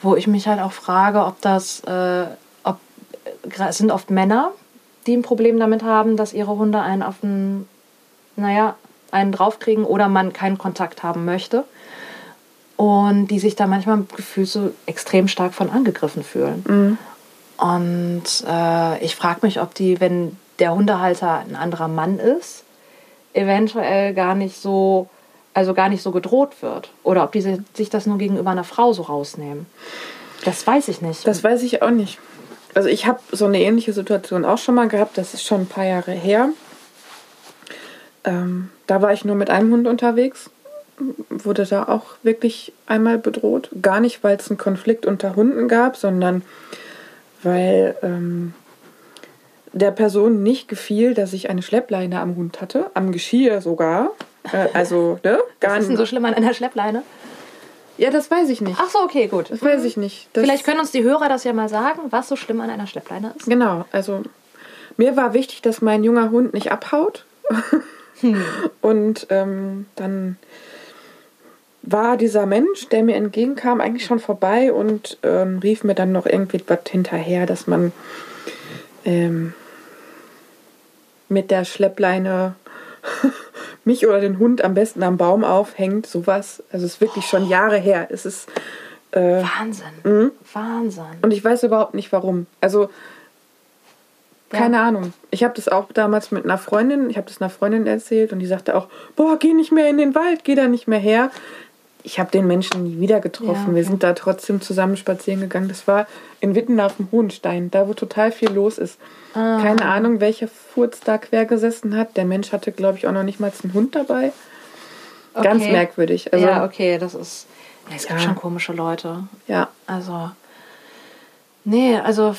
wo ich mich halt auch frage, ob das, äh, ob, es sind oft Männer, die ein Problem damit haben, dass ihre Hunde einen auf den, naja, einen draufkriegen oder man keinen Kontakt haben möchte. Und die sich da manchmal gefühlt so extrem stark von angegriffen fühlen. Und äh, ich frage mich, ob die, wenn der Hundehalter ein anderer Mann ist, eventuell gar nicht so, also gar nicht so gedroht wird. Oder ob die si- sich das nur gegenüber einer Frau so rausnehmen. Das weiß ich nicht. Das weiß ich auch nicht. Also ich habe so eine ähnliche Situation auch schon mal gehabt. Das ist schon ein paar Jahre her. Ähm, da war ich nur mit einem Hund unterwegs. Wurde da auch wirklich einmal bedroht. Gar nicht, weil es einen Konflikt unter Hunden gab, sondern weil ähm, der Person nicht gefiel, dass ich eine Schleppleine am Hund hatte, am Geschirr sogar. Äh, also, ne? Gar Was ist denn so schlimm an einer Schleppleine? Ja, das weiß ich nicht. Ach so, okay, gut. Das weiß ich nicht. Das Vielleicht können uns die Hörer das ja mal sagen, was so schlimm an einer Schleppleine ist. Genau, also mir war wichtig, dass mein junger Hund nicht abhaut. Und ähm, dann war dieser Mensch, der mir entgegenkam, eigentlich schon vorbei und ähm, rief mir dann noch irgendwie was hinterher, dass man ähm, mit der Schleppleine mich oder den Hund am besten am Baum aufhängt, sowas. Also es ist wirklich schon Jahre her. Es ist äh, Wahnsinn. Wahnsinn. und ich weiß überhaupt nicht warum. Also, keine Ahnung. Ich habe das auch damals mit einer Freundin, ich habe das einer Freundin erzählt und die sagte auch, boah, geh nicht mehr in den Wald, geh da nicht mehr her. Ich habe den Menschen nie wieder getroffen. Ja, Wir okay. sind da trotzdem zusammen spazieren gegangen. Das war in Witten auf dem Hohenstein, da wo total viel los ist. Ah. Keine Ahnung, welcher Furz da quer gesessen hat. Der Mensch hatte, glaube ich, auch noch nicht mal einen Hund dabei. Ganz Okay. merkwürdig. Also, ja, okay, das ist. Ja, es gibt Ja. schon komische Leute. ja. Also. Nee, also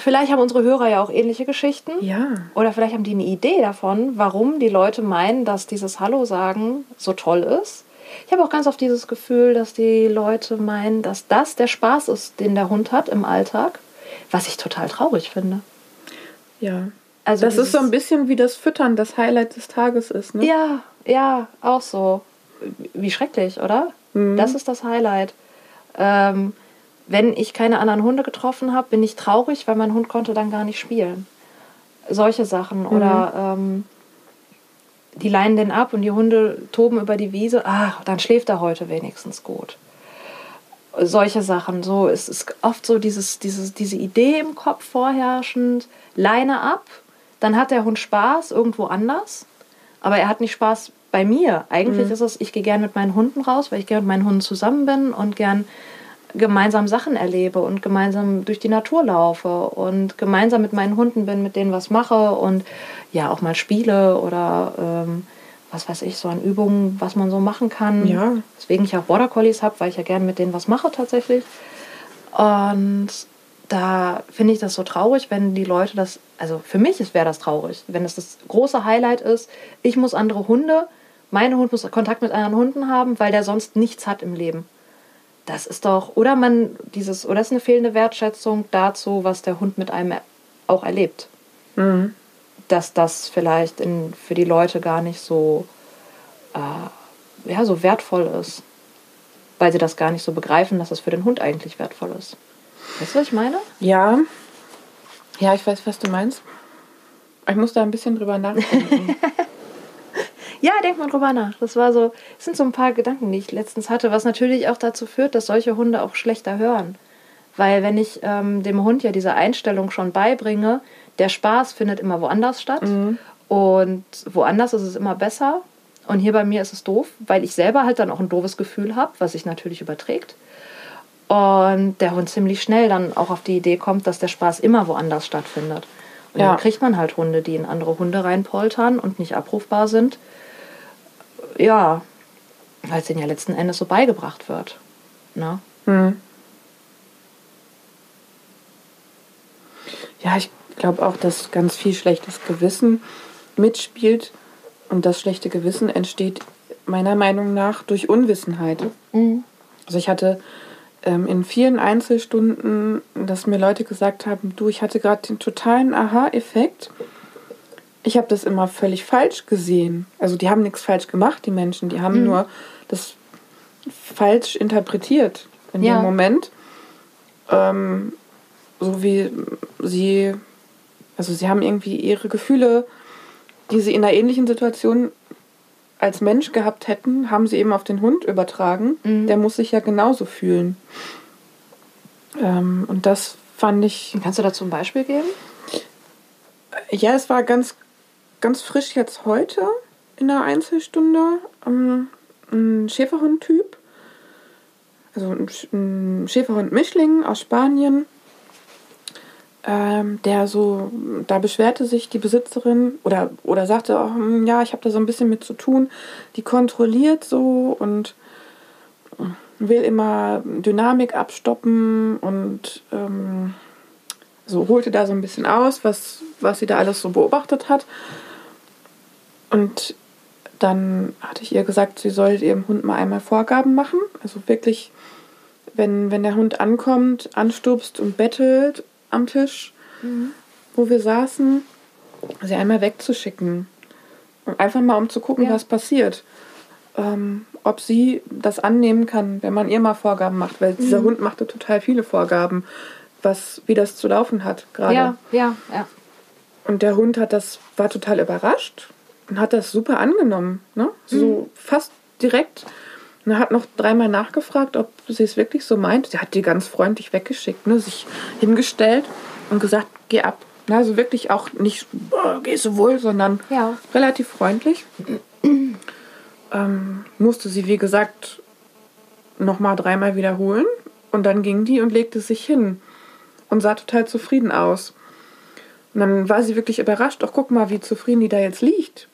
vielleicht haben unsere Hörer ja auch ähnliche Geschichten. Ja. Oder vielleicht haben die eine Idee davon, warum die Leute meinen, dass dieses Hallo sagen so toll ist. Ich habe auch ganz oft dieses Gefühl, dass die Leute meinen, dass das der Spaß ist, den der Hund hat im Alltag, was ich total traurig finde. Ja. Also das ist so ein bisschen wie das Füttern, das Highlight des Tages ist. Ne? Ja, ja, auch so. Wie schrecklich, oder? Mhm. Das ist das Highlight. Ähm, wenn ich keine anderen Hunde getroffen habe, bin ich traurig, weil mein Hund konnte dann gar nicht spielen. Solche Sachen. Mhm. Oder ähm, die leinen den ab und die Hunde toben über die Wiese. Ach, dann schläft er heute wenigstens gut. solche Sachen. So es ist oft so dieses, dieses, diese Idee im Kopf vorherrschend, Leine ab, dann hat der Hund Spaß irgendwo anders, aber er hat nicht Spaß bei mir. Eigentlich Mhm. ist es, ich gehe gerne mit meinen Hunden raus, weil ich gerne mit meinen Hunden zusammen bin und gern gemeinsam Sachen erlebe und gemeinsam durch die Natur laufe und gemeinsam mit meinen Hunden bin, mit denen was mache und ja auch mal spiele oder ähm, was weiß ich, so an Übungen, was man so machen kann. Ja. Deswegen ich auch Border Collies habe, weil ich ja gerne mit denen was mache tatsächlich. Und da finde ich das so traurig, wenn die Leute das, also für mich wäre das traurig, wenn es das große Highlight ist, ich muss andere Hunde, mein Hund muss Kontakt mit anderen Hunden haben, weil der sonst nichts hat im Leben. Das ist doch, oder man dieses, oder ist eine fehlende Wertschätzung dazu, was der Hund mit einem auch erlebt. Mhm. Dass das vielleicht in, für die Leute gar nicht so, äh, ja, so wertvoll ist. Weil sie das gar nicht so begreifen, dass es für den Hund eigentlich wertvoll ist. Weißt du, was ich meine? Ja. Ja, ich weiß, was du meinst. Ich muss da ein bisschen drüber nachdenken. Ja, denk mal drüber nach. Das war so, das sind so ein paar Gedanken, die ich letztens hatte, was natürlich auch dazu führt, dass solche Hunde auch schlechter hören. Weil wenn ich ähm, dem Hund ja diese Einstellung schon beibringe, der Spaß findet immer woanders statt und woanders ist es immer besser. Und hier bei mir ist es doof, weil ich selber halt dann auch ein doofes Gefühl habe, was sich natürlich überträgt. Und der Hund ziemlich schnell dann auch auf die Idee kommt, dass der Spaß immer woanders stattfindet. Und Ja. dann kriegt man halt Hunde, die in andere Hunde reinpoltern und nicht abrufbar sind. Ja, weil es denen ja letzten Endes so beigebracht wird. Ne? Hm. Ja, ich glaube auch, dass ganz viel schlechtes Gewissen mitspielt. Und das schlechte Gewissen entsteht meiner Meinung nach durch Unwissenheit. Also ich hatte ähm, in vielen Einzelstunden, dass mir Leute gesagt haben, du, ich hatte gerade den totalen Aha-Effekt. Ich habe das immer völlig falsch gesehen. Also die haben nichts falsch gemacht, die Menschen. Die haben nur das falsch interpretiert in Ja. dem Moment. Ähm, so wie sie, also sie haben irgendwie ihre Gefühle, die sie in einer ähnlichen Situation als Mensch gehabt hätten, haben sie eben auf den Hund übertragen. Mhm. Der muss sich ja genauso fühlen. Ähm, und das fand ich, Kannst du dazu ein Beispiel geben? ja, es war ganz, ganz frisch jetzt heute in der Einzelstunde. Ähm, ein Schäferhund-Typ. Also ein Sch- ein Schäferhund-Mischling aus Spanien. Ähm, der so, da beschwerte sich die Besitzerin oder, oder sagte auch, hm, ja, ich habe da so ein bisschen mit zu tun. Die kontrolliert so und will immer Dynamik abstoppen und ähm, so holte da so ein bisschen aus, was, was sie da alles so beobachtet hat. Und dann hatte ich ihr gesagt, sie soll ihrem Hund mal einmal Vorgaben machen. Also wirklich, wenn, wenn der Hund ankommt, anstupst und bettelt am Tisch, wo wir saßen, sie einmal wegzuschicken. Und einfach mal, um zu gucken, Ja. was passiert. Ähm, ob sie das annehmen kann, wenn man ihr mal Vorgaben macht. Weil dieser Hund machte total viele Vorgaben, was, wie das zu laufen hat gerade. Ja, ja, ja. Und der Hund hat das, war total überrascht und hat das super angenommen. Ne? So fast direkt. Und er hat noch dreimal nachgefragt, ob sie es wirklich so meint. Sie hat die ganz freundlich weggeschickt, ne? sich hingestellt und gesagt, geh ab. Also wirklich auch nicht, "Boah, gehst du wohl, sondern Ja. relativ freundlich. ähm, musste sie, wie gesagt, nochmal dreimal wiederholen. Und dann ging die und legte sich hin und sah total zufrieden aus. Und dann war sie wirklich überrascht. Ach, guck mal, wie zufrieden die da jetzt liegt.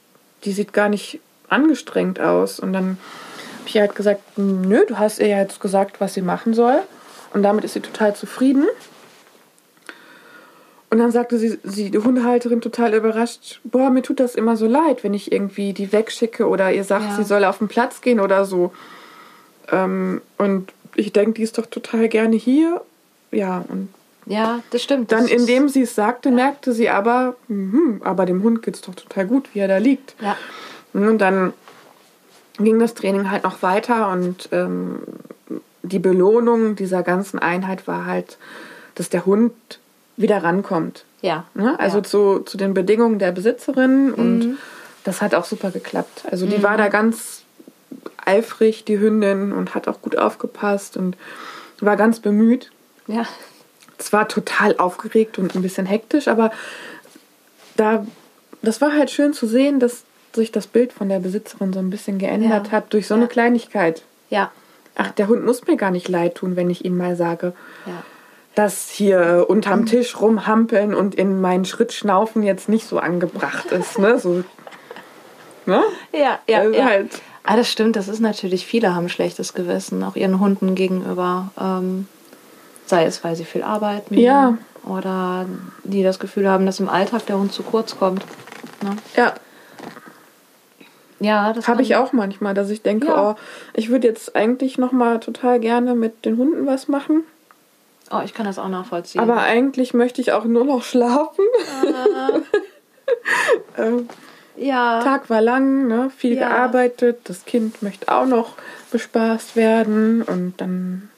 Die sieht gar nicht angestrengt aus. Und dann habe ich halt gesagt, nö, du hast ihr ja jetzt gesagt, was sie machen soll. Und damit ist sie total zufrieden. Und dann sagte sie, sie, die Hundehalterin total überrascht, boah, mir tut das immer so leid, wenn ich irgendwie die wegschicke oder ihr sagt, Ja. sie soll auf den Platz gehen oder so. Ähm, und ich denke, die ist doch total gerne hier. Ja, und Ja, das stimmt. dann, Das indem sie es sagte, merkte sie aber, mhm, aber dem Hund geht's doch total gut, wie er da liegt. Ja. Und dann ging das Training halt noch weiter und ähm, die Belohnung dieser ganzen Einheit war halt, dass der Hund wieder rankommt. Ja. Ne? Also ja. Mhm. zu, zu den Bedingungen der Besitzerin und das hat auch super geklappt. Also die war da ganz eifrig, die Hündin, und hat auch gut aufgepasst und war ganz bemüht. Ja. Zwar total aufgeregt und ein bisschen hektisch, aber da, das war halt schön zu sehen, dass sich das Bild von der Besitzerin so ein bisschen geändert Ja. hat durch so eine Ja. Kleinigkeit. Ja. Ach, der Hund muss mir gar nicht leid tun, wenn ich ihm mal sage, Ja. dass hier unterm Tisch rumhampeln und in meinen Schritt schnaufen jetzt nicht so angebracht ist. Ne? So, ne? Ja, ja, Also ja. halt. Ah, das stimmt, das ist natürlich, viele haben schlechtes Gewissen, auch ihren Hunden gegenüber. Ähm, sei es, weil sie viel arbeiten. Ja. Oder die das Gefühl haben, dass im Alltag der Hund zu kurz kommt. Ne? Ja, Ja, das habe ich auch manchmal, dass ich denke, Ja. oh, ich würde jetzt eigentlich noch mal total gerne mit den Hunden was machen, Oh, ich kann das auch nachvollziehen. aber eigentlich möchte ich auch nur noch schlafen. ähm, ja. Tag war lang, ne? viel Ja. gearbeitet, das Kind möchte auch noch bespaßt werden und dann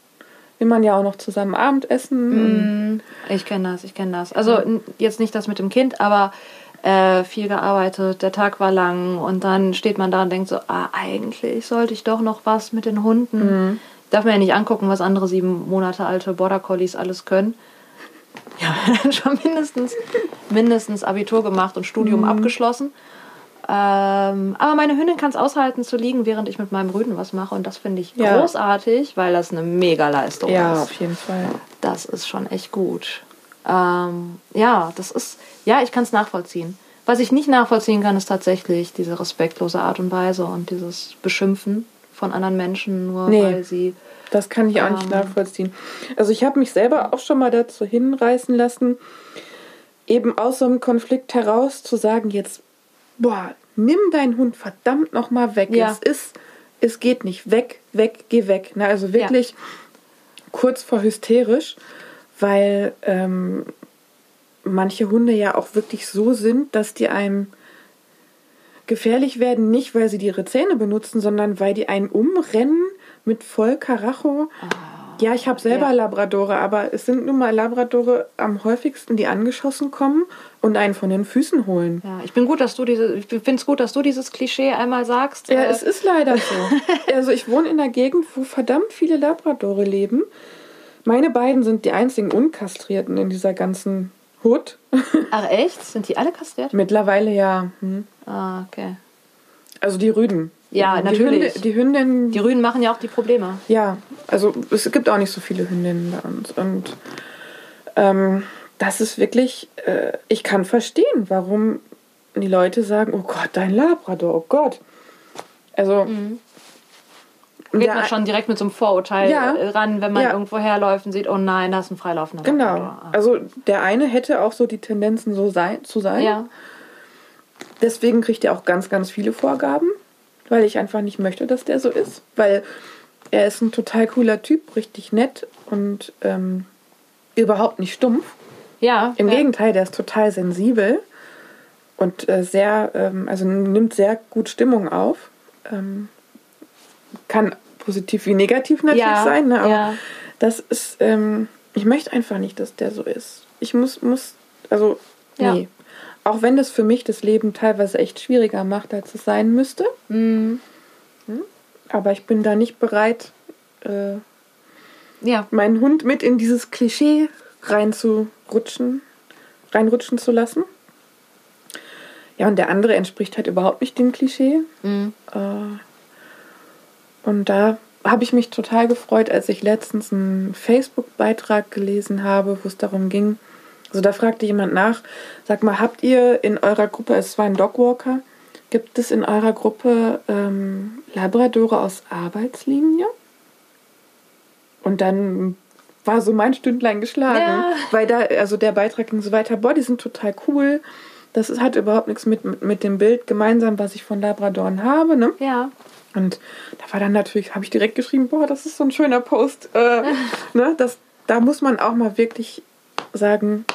will man ja auch noch zusammen Abendessen. Mm, Ich kenne das, ich kenne das. Also jetzt nicht das mit dem Kind, aber äh, viel gearbeitet, der Tag war lang und dann steht man da und denkt so, ah, eigentlich sollte ich doch noch was mit den Hunden. Darf mir ja nicht angucken, was andere sieben Monate alte Border Collies alles können. Ja, schon mindestens, mindestens Abitur gemacht und Studium abgeschlossen. Ähm, aber meine Hündin kann es aushalten zu liegen, während ich mit meinem Rüden was mache. Und das finde ich Ja. großartig, weil das eine Mega-Leistung ja, ist. auf jeden Fall. Das ist schon echt gut. Ähm, ja, das ist, ja, ich kann es nachvollziehen. Was ich nicht nachvollziehen kann, ist tatsächlich diese respektlose Art und Weise und dieses Beschimpfen von anderen Menschen, nur Nee. weil sie. Das kann ich auch nicht Ähm. nachvollziehen. Also ich habe mich selber auch schon mal dazu hinreißen lassen, eben aus so einem Konflikt heraus zu sagen, jetzt, boah, nimm deinen Hund verdammt noch mal weg. Ja. Es ist, es geht nicht. Weg, weg, geh weg. Na, also wirklich kurz vor hysterisch, weil ähm, manche Hunde ja auch wirklich so sind, dass die einem gefährlich werden, nicht weil sie ihre Zähne benutzen, sondern weil die einen umrennen mit voll Karacho. Ja, ich habe selber ja. Labradore, aber es sind nun mal Labradore am häufigsten, die angeschossen kommen und einen von den Füßen holen. Ja, ich bin gut, dass du diese, ich finde es gut, dass du dieses Klischee einmal sagst. Ja, Äh, es ist leider so. also ich wohne in einer Gegend, wo verdammt viele Labradore leben. Meine beiden sind die einzigen Unkastrierten in dieser ganzen Hut. Ach echt? Sind die alle kastriert? Mittlerweile ja. Hm. Ah, okay. Also die Rüden. Ja, die natürlich. Hünde, die Hündin, Die Rüden machen ja auch die Probleme. ja, also es gibt auch nicht so viele Hündinnen bei uns. Und ähm, das ist wirklich, äh, ich kann verstehen, warum die Leute sagen, oh Gott, dein Labrador, oh Gott. Also Geht der- man schon direkt mit so einem Vorurteil Ja. ran, wenn man Ja. irgendwo herläuft und sieht, oh nein, da ist ein freilaufender Genau. Labrador. Ah. Also der eine hätte auch so die Tendenzen, so sein, zu sein. Ja. Deswegen kriegt er auch ganz, ganz viele Vorgaben, weil ich einfach nicht möchte, dass der so ist. Weil er ist ein total cooler Typ, richtig nett und ähm, überhaupt nicht stumpf. Ja. Im ja. Gegenteil, der ist total sensibel und äh, sehr, ähm, also nimmt sehr gut Stimmung auf. Ähm, kann positiv wie negativ natürlich Ja, sein, ne? aber ja. das ist, ähm, ich möchte einfach nicht, dass der so ist. Ich muss, muss, also, Ja. nee. Auch wenn das für mich das Leben teilweise echt schwieriger macht, als es sein müsste. Mhm. Aber ich bin da nicht bereit, äh, Ja. meinen Hund mit in dieses Klischee reinzurutschen, reinrutschen zu lassen. Ja, und der andere entspricht halt überhaupt nicht dem Klischee. Mhm. Äh, und da habe ich mich total gefreut, als ich letztens einen Facebook-Beitrag gelesen habe, wo es darum ging. Also da fragte jemand nach, sag mal, habt ihr in eurer Gruppe, es war ein Dogwalker, gibt es in eurer Gruppe ähm, Labradore aus Arbeitslinie? Und dann war so mein Stündlein geschlagen, Ja. weil da, also der Beitrag ging so weiter, boah, die sind total cool. Das ist, hat überhaupt nichts mit, mit, mit dem Bild gemeinsam, was ich von Labradoren habe, ne? Ja. Und da war dann natürlich, habe ich direkt geschrieben, boah, das ist so ein schöner Post. Äh, ne, das, da muss man auch mal wirklich sagen,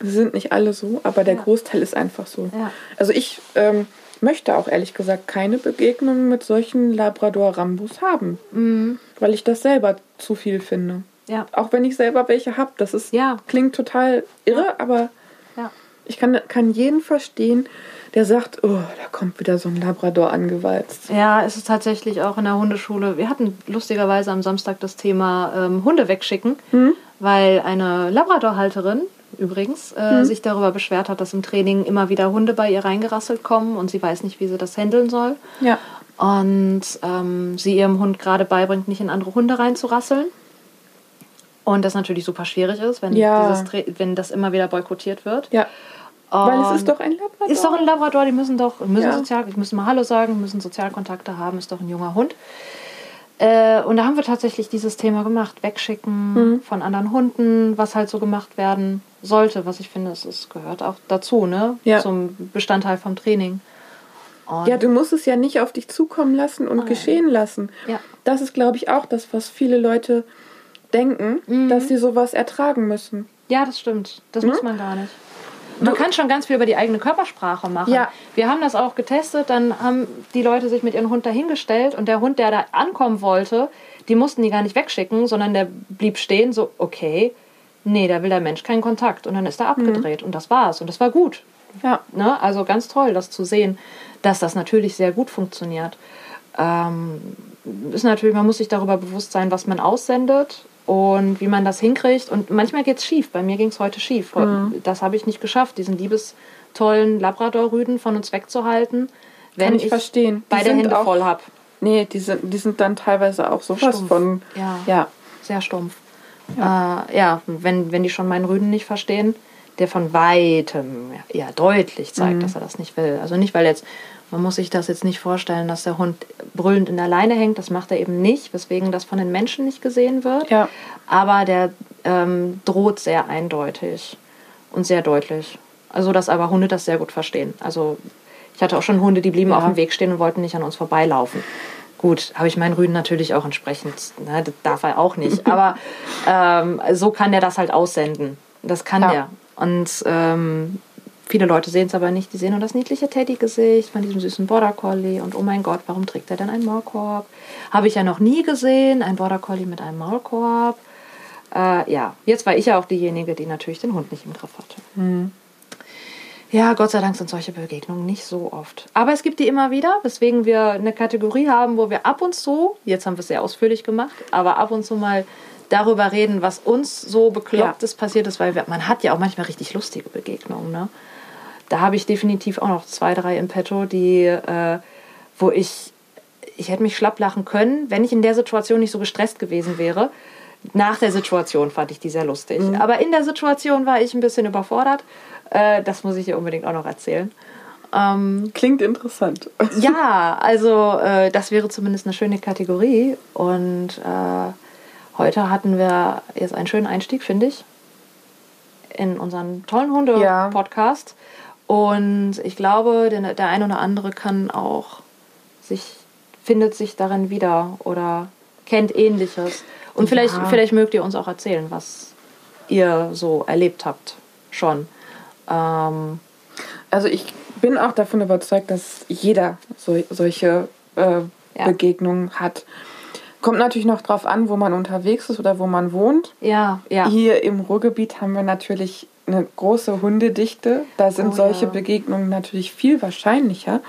sind nicht alle so, aber der Ja. Großteil ist einfach so. Ja. Also ich ähm, möchte auch ehrlich gesagt keine Begegnungen mit solchen Labrador-Rambus haben, Mhm. weil ich das selber zu viel finde. Ja. Auch wenn ich selber welche habe, das ist Ja. klingt total irre, aber ich kann, kann jeden verstehen, der sagt, oh, da kommt wieder so ein Labrador angewalzt. Ja, es ist tatsächlich auch in der Hundeschule. Wir hatten lustigerweise am Samstag das Thema ähm, Hunde wegschicken, Hm? weil eine Labrador-Halterin übrigens äh, Hm. sich darüber beschwert hat, dass im Training immer wieder Hunde bei ihr reingerasselt kommen und sie weiß nicht, wie sie das handeln soll. Ja. Und ähm, sie ihrem Hund gerade beibringt, nicht in andere Hunde reinzurasseln. Und das natürlich super schwierig ist, wenn, Ja. dieses, wenn das immer wieder boykottiert wird. Ja. Weil es Und ist doch ein Labrador. ist doch ein Labrador, die müssen doch müssen Ja. sozial, die müssen mal Hallo sagen, müssen Sozialkontakte haben, ist doch ein junger Hund. Äh, und da haben wir tatsächlich dieses Thema gemacht, wegschicken Mhm. von anderen Hunden, was halt so gemacht werden sollte, was ich finde, es ist, gehört auch dazu, ne? Ja. Zum Bestandteil vom Training. Und Ja, du musst es ja nicht auf dich zukommen lassen und Nein. geschehen lassen. Ja. Das ist, glaube ich, auch das, was viele Leute denken, Mhm. dass sie sowas ertragen müssen. Ja, das stimmt. Das Hm? muss man gar nicht. Man kann schon ganz viel über die eigene Körpersprache machen. Ja. Wir haben das auch getestet, dann haben die Leute sich mit ihrem Hund dahingestellt und der Hund, der da ankommen wollte, die mussten die gar nicht wegschicken, sondern der blieb stehen, so, okay, nee, da will der Mensch keinen Kontakt. Und dann ist er abgedreht und das war's. Und das war gut. Ja. Ne? Also ganz toll, das zu sehen, dass das natürlich sehr gut funktioniert. Ähm, ist natürlich, man muss sich darüber bewusst sein, was man aussendet und wie man das hinkriegt. Und manchmal geht es schief. Bei mir ging es heute schief. Das habe ich nicht geschafft, diesen liebestollen Labrador-Rüden von uns wegzuhalten, wenn Kann ich verstehen. Beide Hände auch- voll habe. Nee, die sind, die sind dann teilweise auch sowas Stumpf. von. Ja. Ja. Sehr stumpf. Ja, äh, ja wenn, wenn die schon meinen Rüden nicht verstehen, der von weitem ja, deutlich zeigt, Mhm. dass er das nicht will. Also nicht, weil jetzt, man muss sich das jetzt nicht vorstellen, dass der Hund brüllend in der Leine hängt. Das macht er eben nicht, weswegen das von den Menschen nicht gesehen wird. Ja. Aber der ähm, droht sehr eindeutig und sehr deutlich. Also, dass aber Hunde das sehr gut verstehen. Also, ich hatte auch schon Hunde, die blieben Ja. auf dem Weg stehen und wollten nicht an uns vorbeilaufen. Gut, habe ich meinen Rüden natürlich auch entsprechend, ne, das darf er auch nicht. Aber ähm, so kann der das halt aussenden. Das kann Ja. der. Und ähm, viele Leute sehen es aber nicht. Die sehen nur das niedliche Teddy-Gesicht von diesem süßen Border Collie. Und oh mein Gott, warum trägt er denn einen Maulkorb? Habe ich ja noch nie gesehen, ein Border Collie mit einem Maulkorb. Äh, ja, jetzt war ich ja auch diejenige, die natürlich den Hund nicht im Griff hatte. Ja, Gott sei Dank sind solche Begegnungen nicht so oft. Aber es gibt die immer wieder, weswegen wir eine Kategorie haben, wo wir ab und zu, jetzt haben wir es sehr ausführlich gemacht, aber ab und zu mal darüber reden, was uns so beklopptes passiert ist, weil wir, man hat ja auch manchmal richtig lustige Begegnungen. Ne? Da habe ich definitiv auch noch zwei, drei im Petto, die, äh, wo ich, ich hätte mich schlapp lachen können, wenn ich in der Situation nicht so gestresst gewesen wäre. Nach der Situation fand ich die sehr lustig. Aber in der Situation war ich ein bisschen überfordert. Äh, das muss ich dir unbedingt auch noch erzählen. Ähm, Klingt interessant. ja, also äh, das wäre zumindest eine schöne Kategorie. Und äh, heute hatten wir jetzt einen schönen Einstieg, finde ich, in unseren tollen Ja. Und ich glaube, der, der ein oder andere kann auch sich, findet sich darin wieder oder kennt Ähnliches. Und vielleicht, Ja. vielleicht mögt ihr uns auch erzählen, was ihr so erlebt habt schon. Ähm, Also ich bin auch davon überzeugt, dass jeder so, solche äh, Ja. Begegnungen hat. Kommt natürlich noch drauf an, wo man unterwegs ist oder wo man wohnt. ja, ja. Hier im Ruhrgebiet haben wir natürlich eine große Hundedichte. Da sind Oh, solche ja. Begegnungen natürlich viel wahrscheinlicher.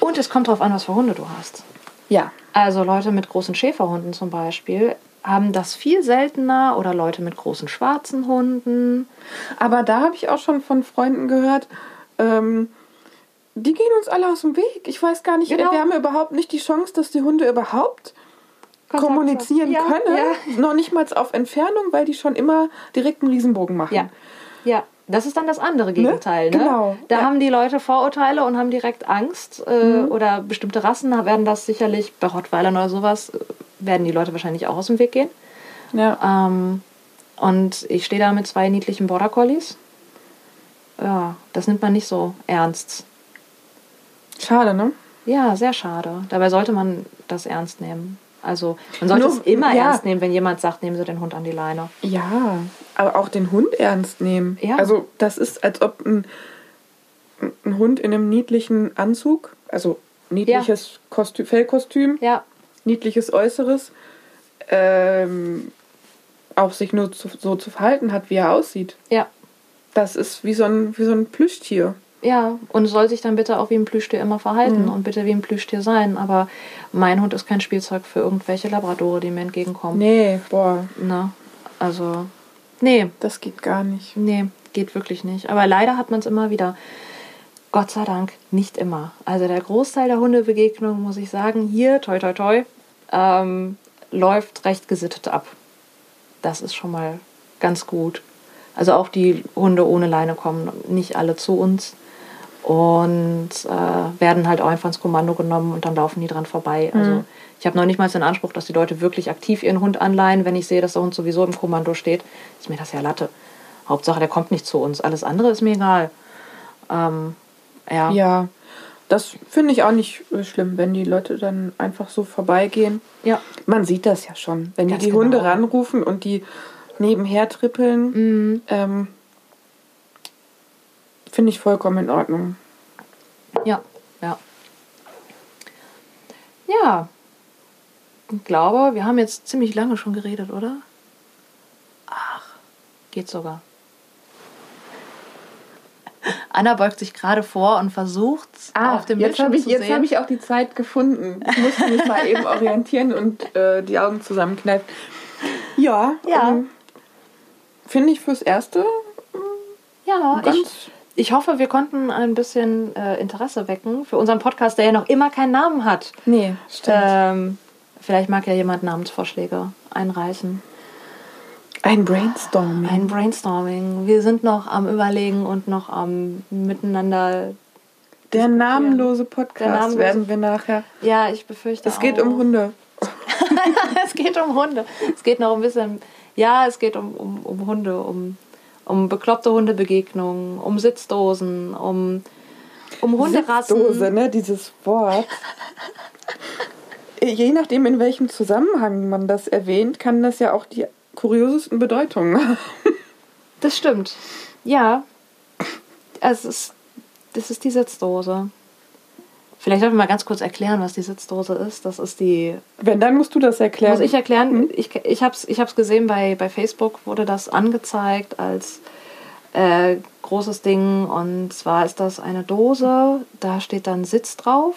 Und es kommt darauf an, was für Hunde du hast. Ja, Also Leute mit großen Schäferhunden zum Beispiel haben das viel seltener oder Leute mit großen schwarzen Hunden. aber da habe ich auch schon von Freunden gehört, ähm, die gehen uns alle aus dem Weg. Ich weiß gar nicht, Genau. wir haben überhaupt nicht die Chance, dass die Hunde überhaupt kommunizieren Ja, können. Ja. Noch nicht mal auf Entfernung, weil die schon immer direkt einen Riesenbogen machen. ja, ja. Das ist dann das andere Gegenteil. Ne? Genau, Da ja. Mhm. haben die Leute Vorurteile und haben direkt Angst. Äh, Oder bestimmte Rassen werden das sicherlich, bei Rottweilern oder sowas, äh, werden die Leute wahrscheinlich auch aus dem Weg gehen. Ja. Ähm, und ich stehe da mit zwei niedlichen Border Collies. Ja, das nimmt man nicht so ernst. Schade, ne? Ja, sehr schade. Dabei sollte man das ernst nehmen. Also man sollte Nur- es immer ja. ernst nehmen, wenn jemand sagt, nehmen Sie den Hund an die Leine. Ja, aber auch den Hund ernst nehmen. Ja. Also das ist, als ob ein, ein Hund in einem niedlichen Anzug, also niedliches Kostüm, Fellkostüm, Ja, niedliches Äußeres, ähm, auch sich nur zu, so zu verhalten hat, wie er aussieht. ja, Das ist wie so ein, wie so ein Plüschtier. Ja, und soll sich dann bitte auch wie ein Plüschtier immer verhalten Mhm. und bitte wie ein Plüschtier sein. Aber mein Hund ist kein Spielzeug für irgendwelche Labradore, die mir entgegenkommen. Nee, boah, Ne? Also, nee, das geht gar nicht. nee, geht wirklich nicht. Aber leider hat man es immer wieder. Gott sei Dank nicht immer. Also der Großteil der Hundebegegnungen, muss ich sagen, hier, toi toi toi, ähm, läuft recht gesittet ab. Das ist schon mal ganz gut. Also auch die Hunde ohne Leine kommen nicht alle zu uns und äh, werden halt auch einfach ins Kommando genommen und dann laufen die dran vorbei. Also ich habe noch nicht mal den Anspruch, dass die Leute wirklich aktiv ihren Hund anleihen. Wenn ich sehe, dass der Hund sowieso im Kommando steht, ist mir das ja Latte. Hauptsache, der kommt nicht zu uns. Alles andere ist mir egal. Ähm, ja. Ja, das finde ich auch nicht äh, schlimm, wenn die Leute dann einfach so vorbeigehen. ja. Man sieht das ja schon, wenn die Ganz die genau. Hunde ranrufen und die nebenher trippeln. Mhm. Ähm, finde ich vollkommen in Ordnung. Ja, ja. Ja. Ich glaube, wir haben jetzt ziemlich lange schon geredet, oder? Ach, geht sogar. Anna beugt sich gerade vor und versucht auf dem Ah, jetzt Bildschirm habe ich, zu jetzt sehen. hab ich auch die Zeit gefunden. Ich musste mich mal eben orientieren und äh, die Augen zusammenkneifen. Ja, Ja. ähm, finde ich fürs Erste ja, ganz. ich, ich hoffe, wir konnten ein bisschen äh, Interesse wecken für unseren Podcast, der ja noch immer keinen Namen hat. nee, stimmt. Ähm, vielleicht mag ja jemand Namensvorschläge einreichen. Ein Brainstorming. Ein Brainstorming. Wir sind noch am Überlegen und noch am Miteinander. Der namenlose Podcast Der namenlose- werden wir nachher. Ja, ich befürchte. Es geht auch. um Hunde. es geht um Hunde. Es geht noch ein bisschen. Ja, es geht um, um, um Hunde, um, um bekloppte Hundebegegnungen, um Sitzdosen, um, um Hunderassen. Dose, ne? Dieses Wort. Je nachdem, in welchem Zusammenhang man das erwähnt, kann das ja auch die kuriosesten Bedeutungen haben. Das stimmt. Ja. Es ist, das ist die Sitzdose. Vielleicht sollten wir mal ganz kurz erklären, was die Sitzdose ist. Das ist die Wenn, dann musst du das erklären. Muss ich erklären? Ich, ich habe es ich hab's gesehen, bei, bei Facebook wurde das angezeigt als äh, großes Ding. Und zwar ist das eine Dose, da steht dann Sitz drauf.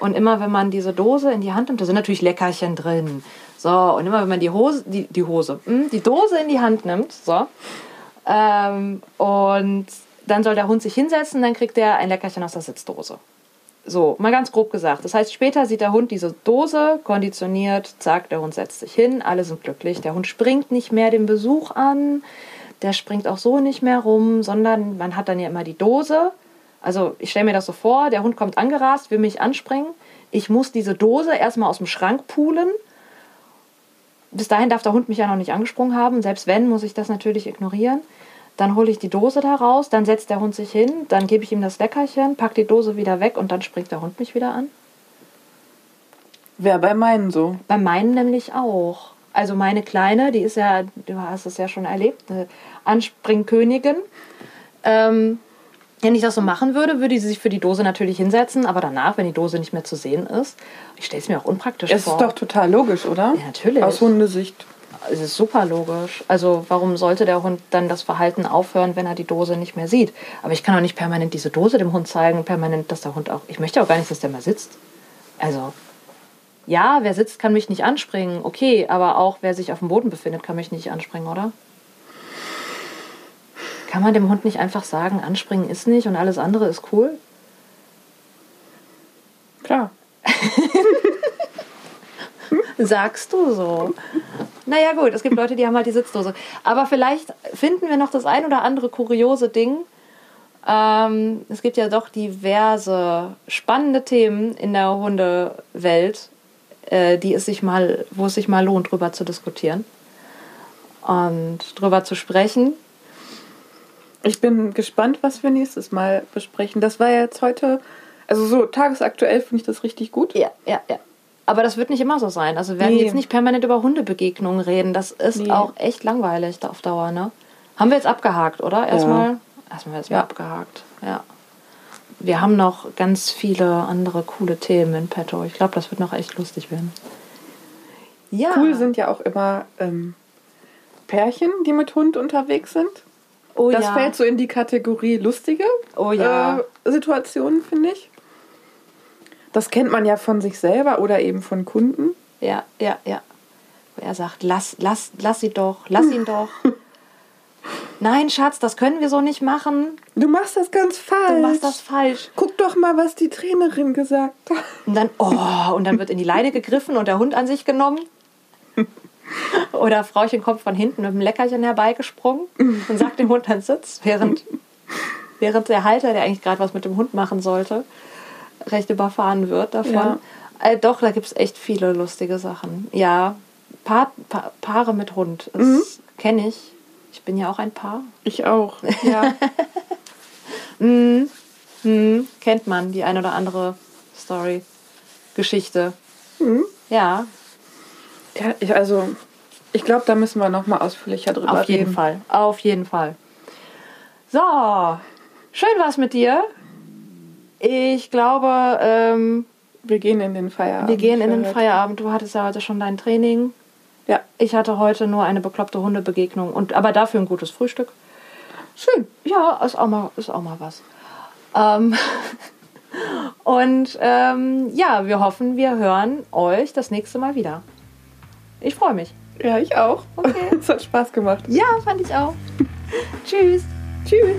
Und immer wenn man diese Dose in die Hand nimmt, da sind natürlich Leckerchen drin. So, und immer wenn man die Hose, die, die Hose, hm, die Dose in die Hand nimmt, so, ähm, und dann soll der Hund sich hinsetzen, dann kriegt er ein Leckerchen aus der Sitzdose. So, mal ganz grob gesagt. Das heißt, später sieht der Hund diese Dose, konditioniert, zack, der Hund setzt sich hin, alle sind glücklich. Der Hund springt nicht mehr den Besuch an, der springt auch so nicht mehr rum, sondern man hat dann ja immer die Dose. Also ich stelle mir das so vor, der Hund kommt angerast, will mich anspringen. Ich muss diese Dose erstmal aus dem Schrank pulen. Bis dahin darf der Hund mich ja noch nicht angesprungen haben. Selbst wenn, muss ich das natürlich ignorieren. Dann hole ich die Dose da raus, dann setzt der Hund sich hin, dann gebe ich ihm das Leckerchen, pack die Dose wieder weg und dann springt der Hund mich wieder an. Wäre bei meinen so. Bei meinen nämlich auch. Also meine Kleine, die ist ja, du hast es ja schon erlebt, eine Anspringkönigin. Ähm, wenn ich das so machen würde, würde sie sich für die Dose natürlich hinsetzen, aber danach, wenn die Dose nicht mehr zu sehen ist, ich stelle es mir auch unpraktisch Es vor. ist doch total logisch, oder? Ja, natürlich. Aus Hundesicht. Es ist super logisch. Also warum sollte der Hund dann das Verhalten aufhören, wenn er die Dose nicht mehr sieht? Aber ich kann auch nicht permanent diese Dose dem Hund zeigen, permanent, dass der Hund auch. Ich möchte auch gar nicht, dass der mal sitzt. Also ja, wer sitzt, kann mich nicht anspringen. Okay, aber auch wer sich auf dem Boden befindet, kann mich nicht anspringen, oder? Kann man dem Hund nicht einfach sagen, anspringen ist nicht und alles andere ist cool? Klar. Sagst du so. Naja, gut, es gibt Leute, die haben halt die Sitzdose. Aber vielleicht finden wir noch das ein oder andere kuriose Ding. Ähm, es gibt ja doch diverse spannende Themen in der Hundewelt, äh, die es sich mal, wo es sich mal lohnt, drüber zu diskutieren und drüber zu sprechen. Ich bin gespannt, was wir nächstes Mal besprechen. Das war ja jetzt heute, also so tagesaktuell finde ich das richtig gut. Ja, ja, ja. Aber das wird nicht immer so sein. Also wir werden Nee. jetzt nicht permanent über Hundebegegnungen reden. Das ist Nee. auch echt langweilig auf Dauer, ne? Haben wir jetzt abgehakt, oder? Erstmal. Erstmal jetzt mal Ja. abgehakt. Ja. Wir haben noch ganz viele andere coole Themen in petto. Ich glaube, das wird noch echt lustig werden. Ja. Cool sind ja auch immer ähm, Pärchen, die mit Hund unterwegs sind. Oh das ja. fällt so in die Kategorie lustige Oh ja. äh, Situationen, finde ich. Das kennt man ja von sich selber oder eben von Kunden. Ja, ja, ja. Wo er sagt, lass, lass, lass sie doch, lass ihn doch. Nein, Schatz, das können wir so nicht machen. Du machst das ganz falsch. Du machst das falsch. Guck doch mal, was die Trainerin gesagt hat. Und dann, oh, und dann wird in die Leine gegriffen und der Hund an sich genommen. Oder Frauchen kommt von hinten mit einem Leckerchen herbeigesprungen und sagt dem Hund dann Sitz, während, während der Halter, der eigentlich gerade was mit dem Hund machen sollte, recht überfahren wird davon. Ja. Äh, doch, da gibt es echt viele lustige Sachen. Ja, pa pa Paare mit Hund, das kenne ich. Ich bin ja auch ein Paar. Ich auch. Ja. Hm, kennt man die ein oder andere Story, Geschichte. Ja, ja ich, also, ich glaube, da müssen wir noch mal ausführlicher drüber auf jeden reden. Fall. Auf jeden Fall. So, schön war's mit dir. Ich glaube, ähm, Wir gehen in den Feierabend. wir gehen in den heute. Feierabend. Du hattest ja heute schon dein Training. Ja, Ich hatte heute nur eine bekloppte Hundebegegnung und aber dafür ein gutes Frühstück. schön. Ja, ist auch mal, ist auch mal was. Ähm, und ähm, ja, wir hoffen, wir hören euch das nächste Mal wieder. Ich freue mich. Ja, ich auch. Okay. es hat Spaß gemacht. Ja, fand ich auch. Tschüss. Tschüss.